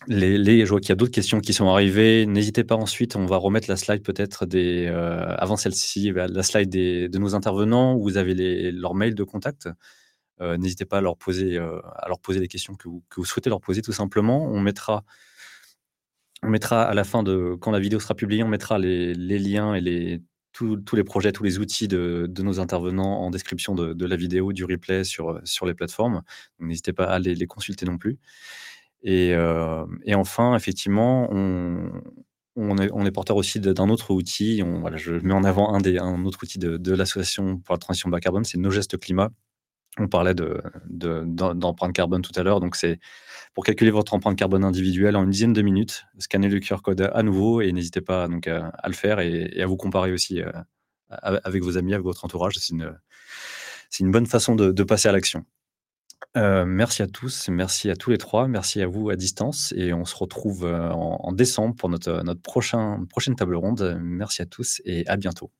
[SPEAKER 2] les, je vois qu'il y a d'autres questions qui sont arrivées. N'hésitez pas ensuite, on va remettre la slide peut-être euh, avant celle-ci, la slide de nos intervenants, vous avez les, leur mail de contact. Euh, n'hésitez pas à leur poser, euh, à leur poser les questions que vous, souhaitez leur poser tout simplement. On mettra, on mettra à la fin de, quand la vidéo sera publiée, on mettra les, liens et les, tous, les projets, tous les outils de, de nos intervenants en description de, la vidéo, du replay sur, sur les plateformes. N'hésitez pas à les, les consulter non plus. Et, euh, enfin, effectivement, on, est, porteur aussi d'un autre outil. Je mets en avant un, des, un autre outil de, de l'association pour la transition bas carbone, c'est Nos Gestes Climat. On parlait d'empreinte de, carbone tout à l'heure. Donc, c'est pour calculer votre empreinte carbone individuelle en une dizaine de minutes, scannez le QR code à nouveau et n'hésitez pas donc, à, le faire et, à vous comparer aussi euh, avec vos amis, avec votre entourage. C'est une, une bonne façon de, de passer à l'action. Euh, merci à tous, merci à tous les trois, merci à vous à distance et on se retrouve euh, en, en décembre pour notre, notre prochain, prochaine table ronde. Merci à tous et à bientôt.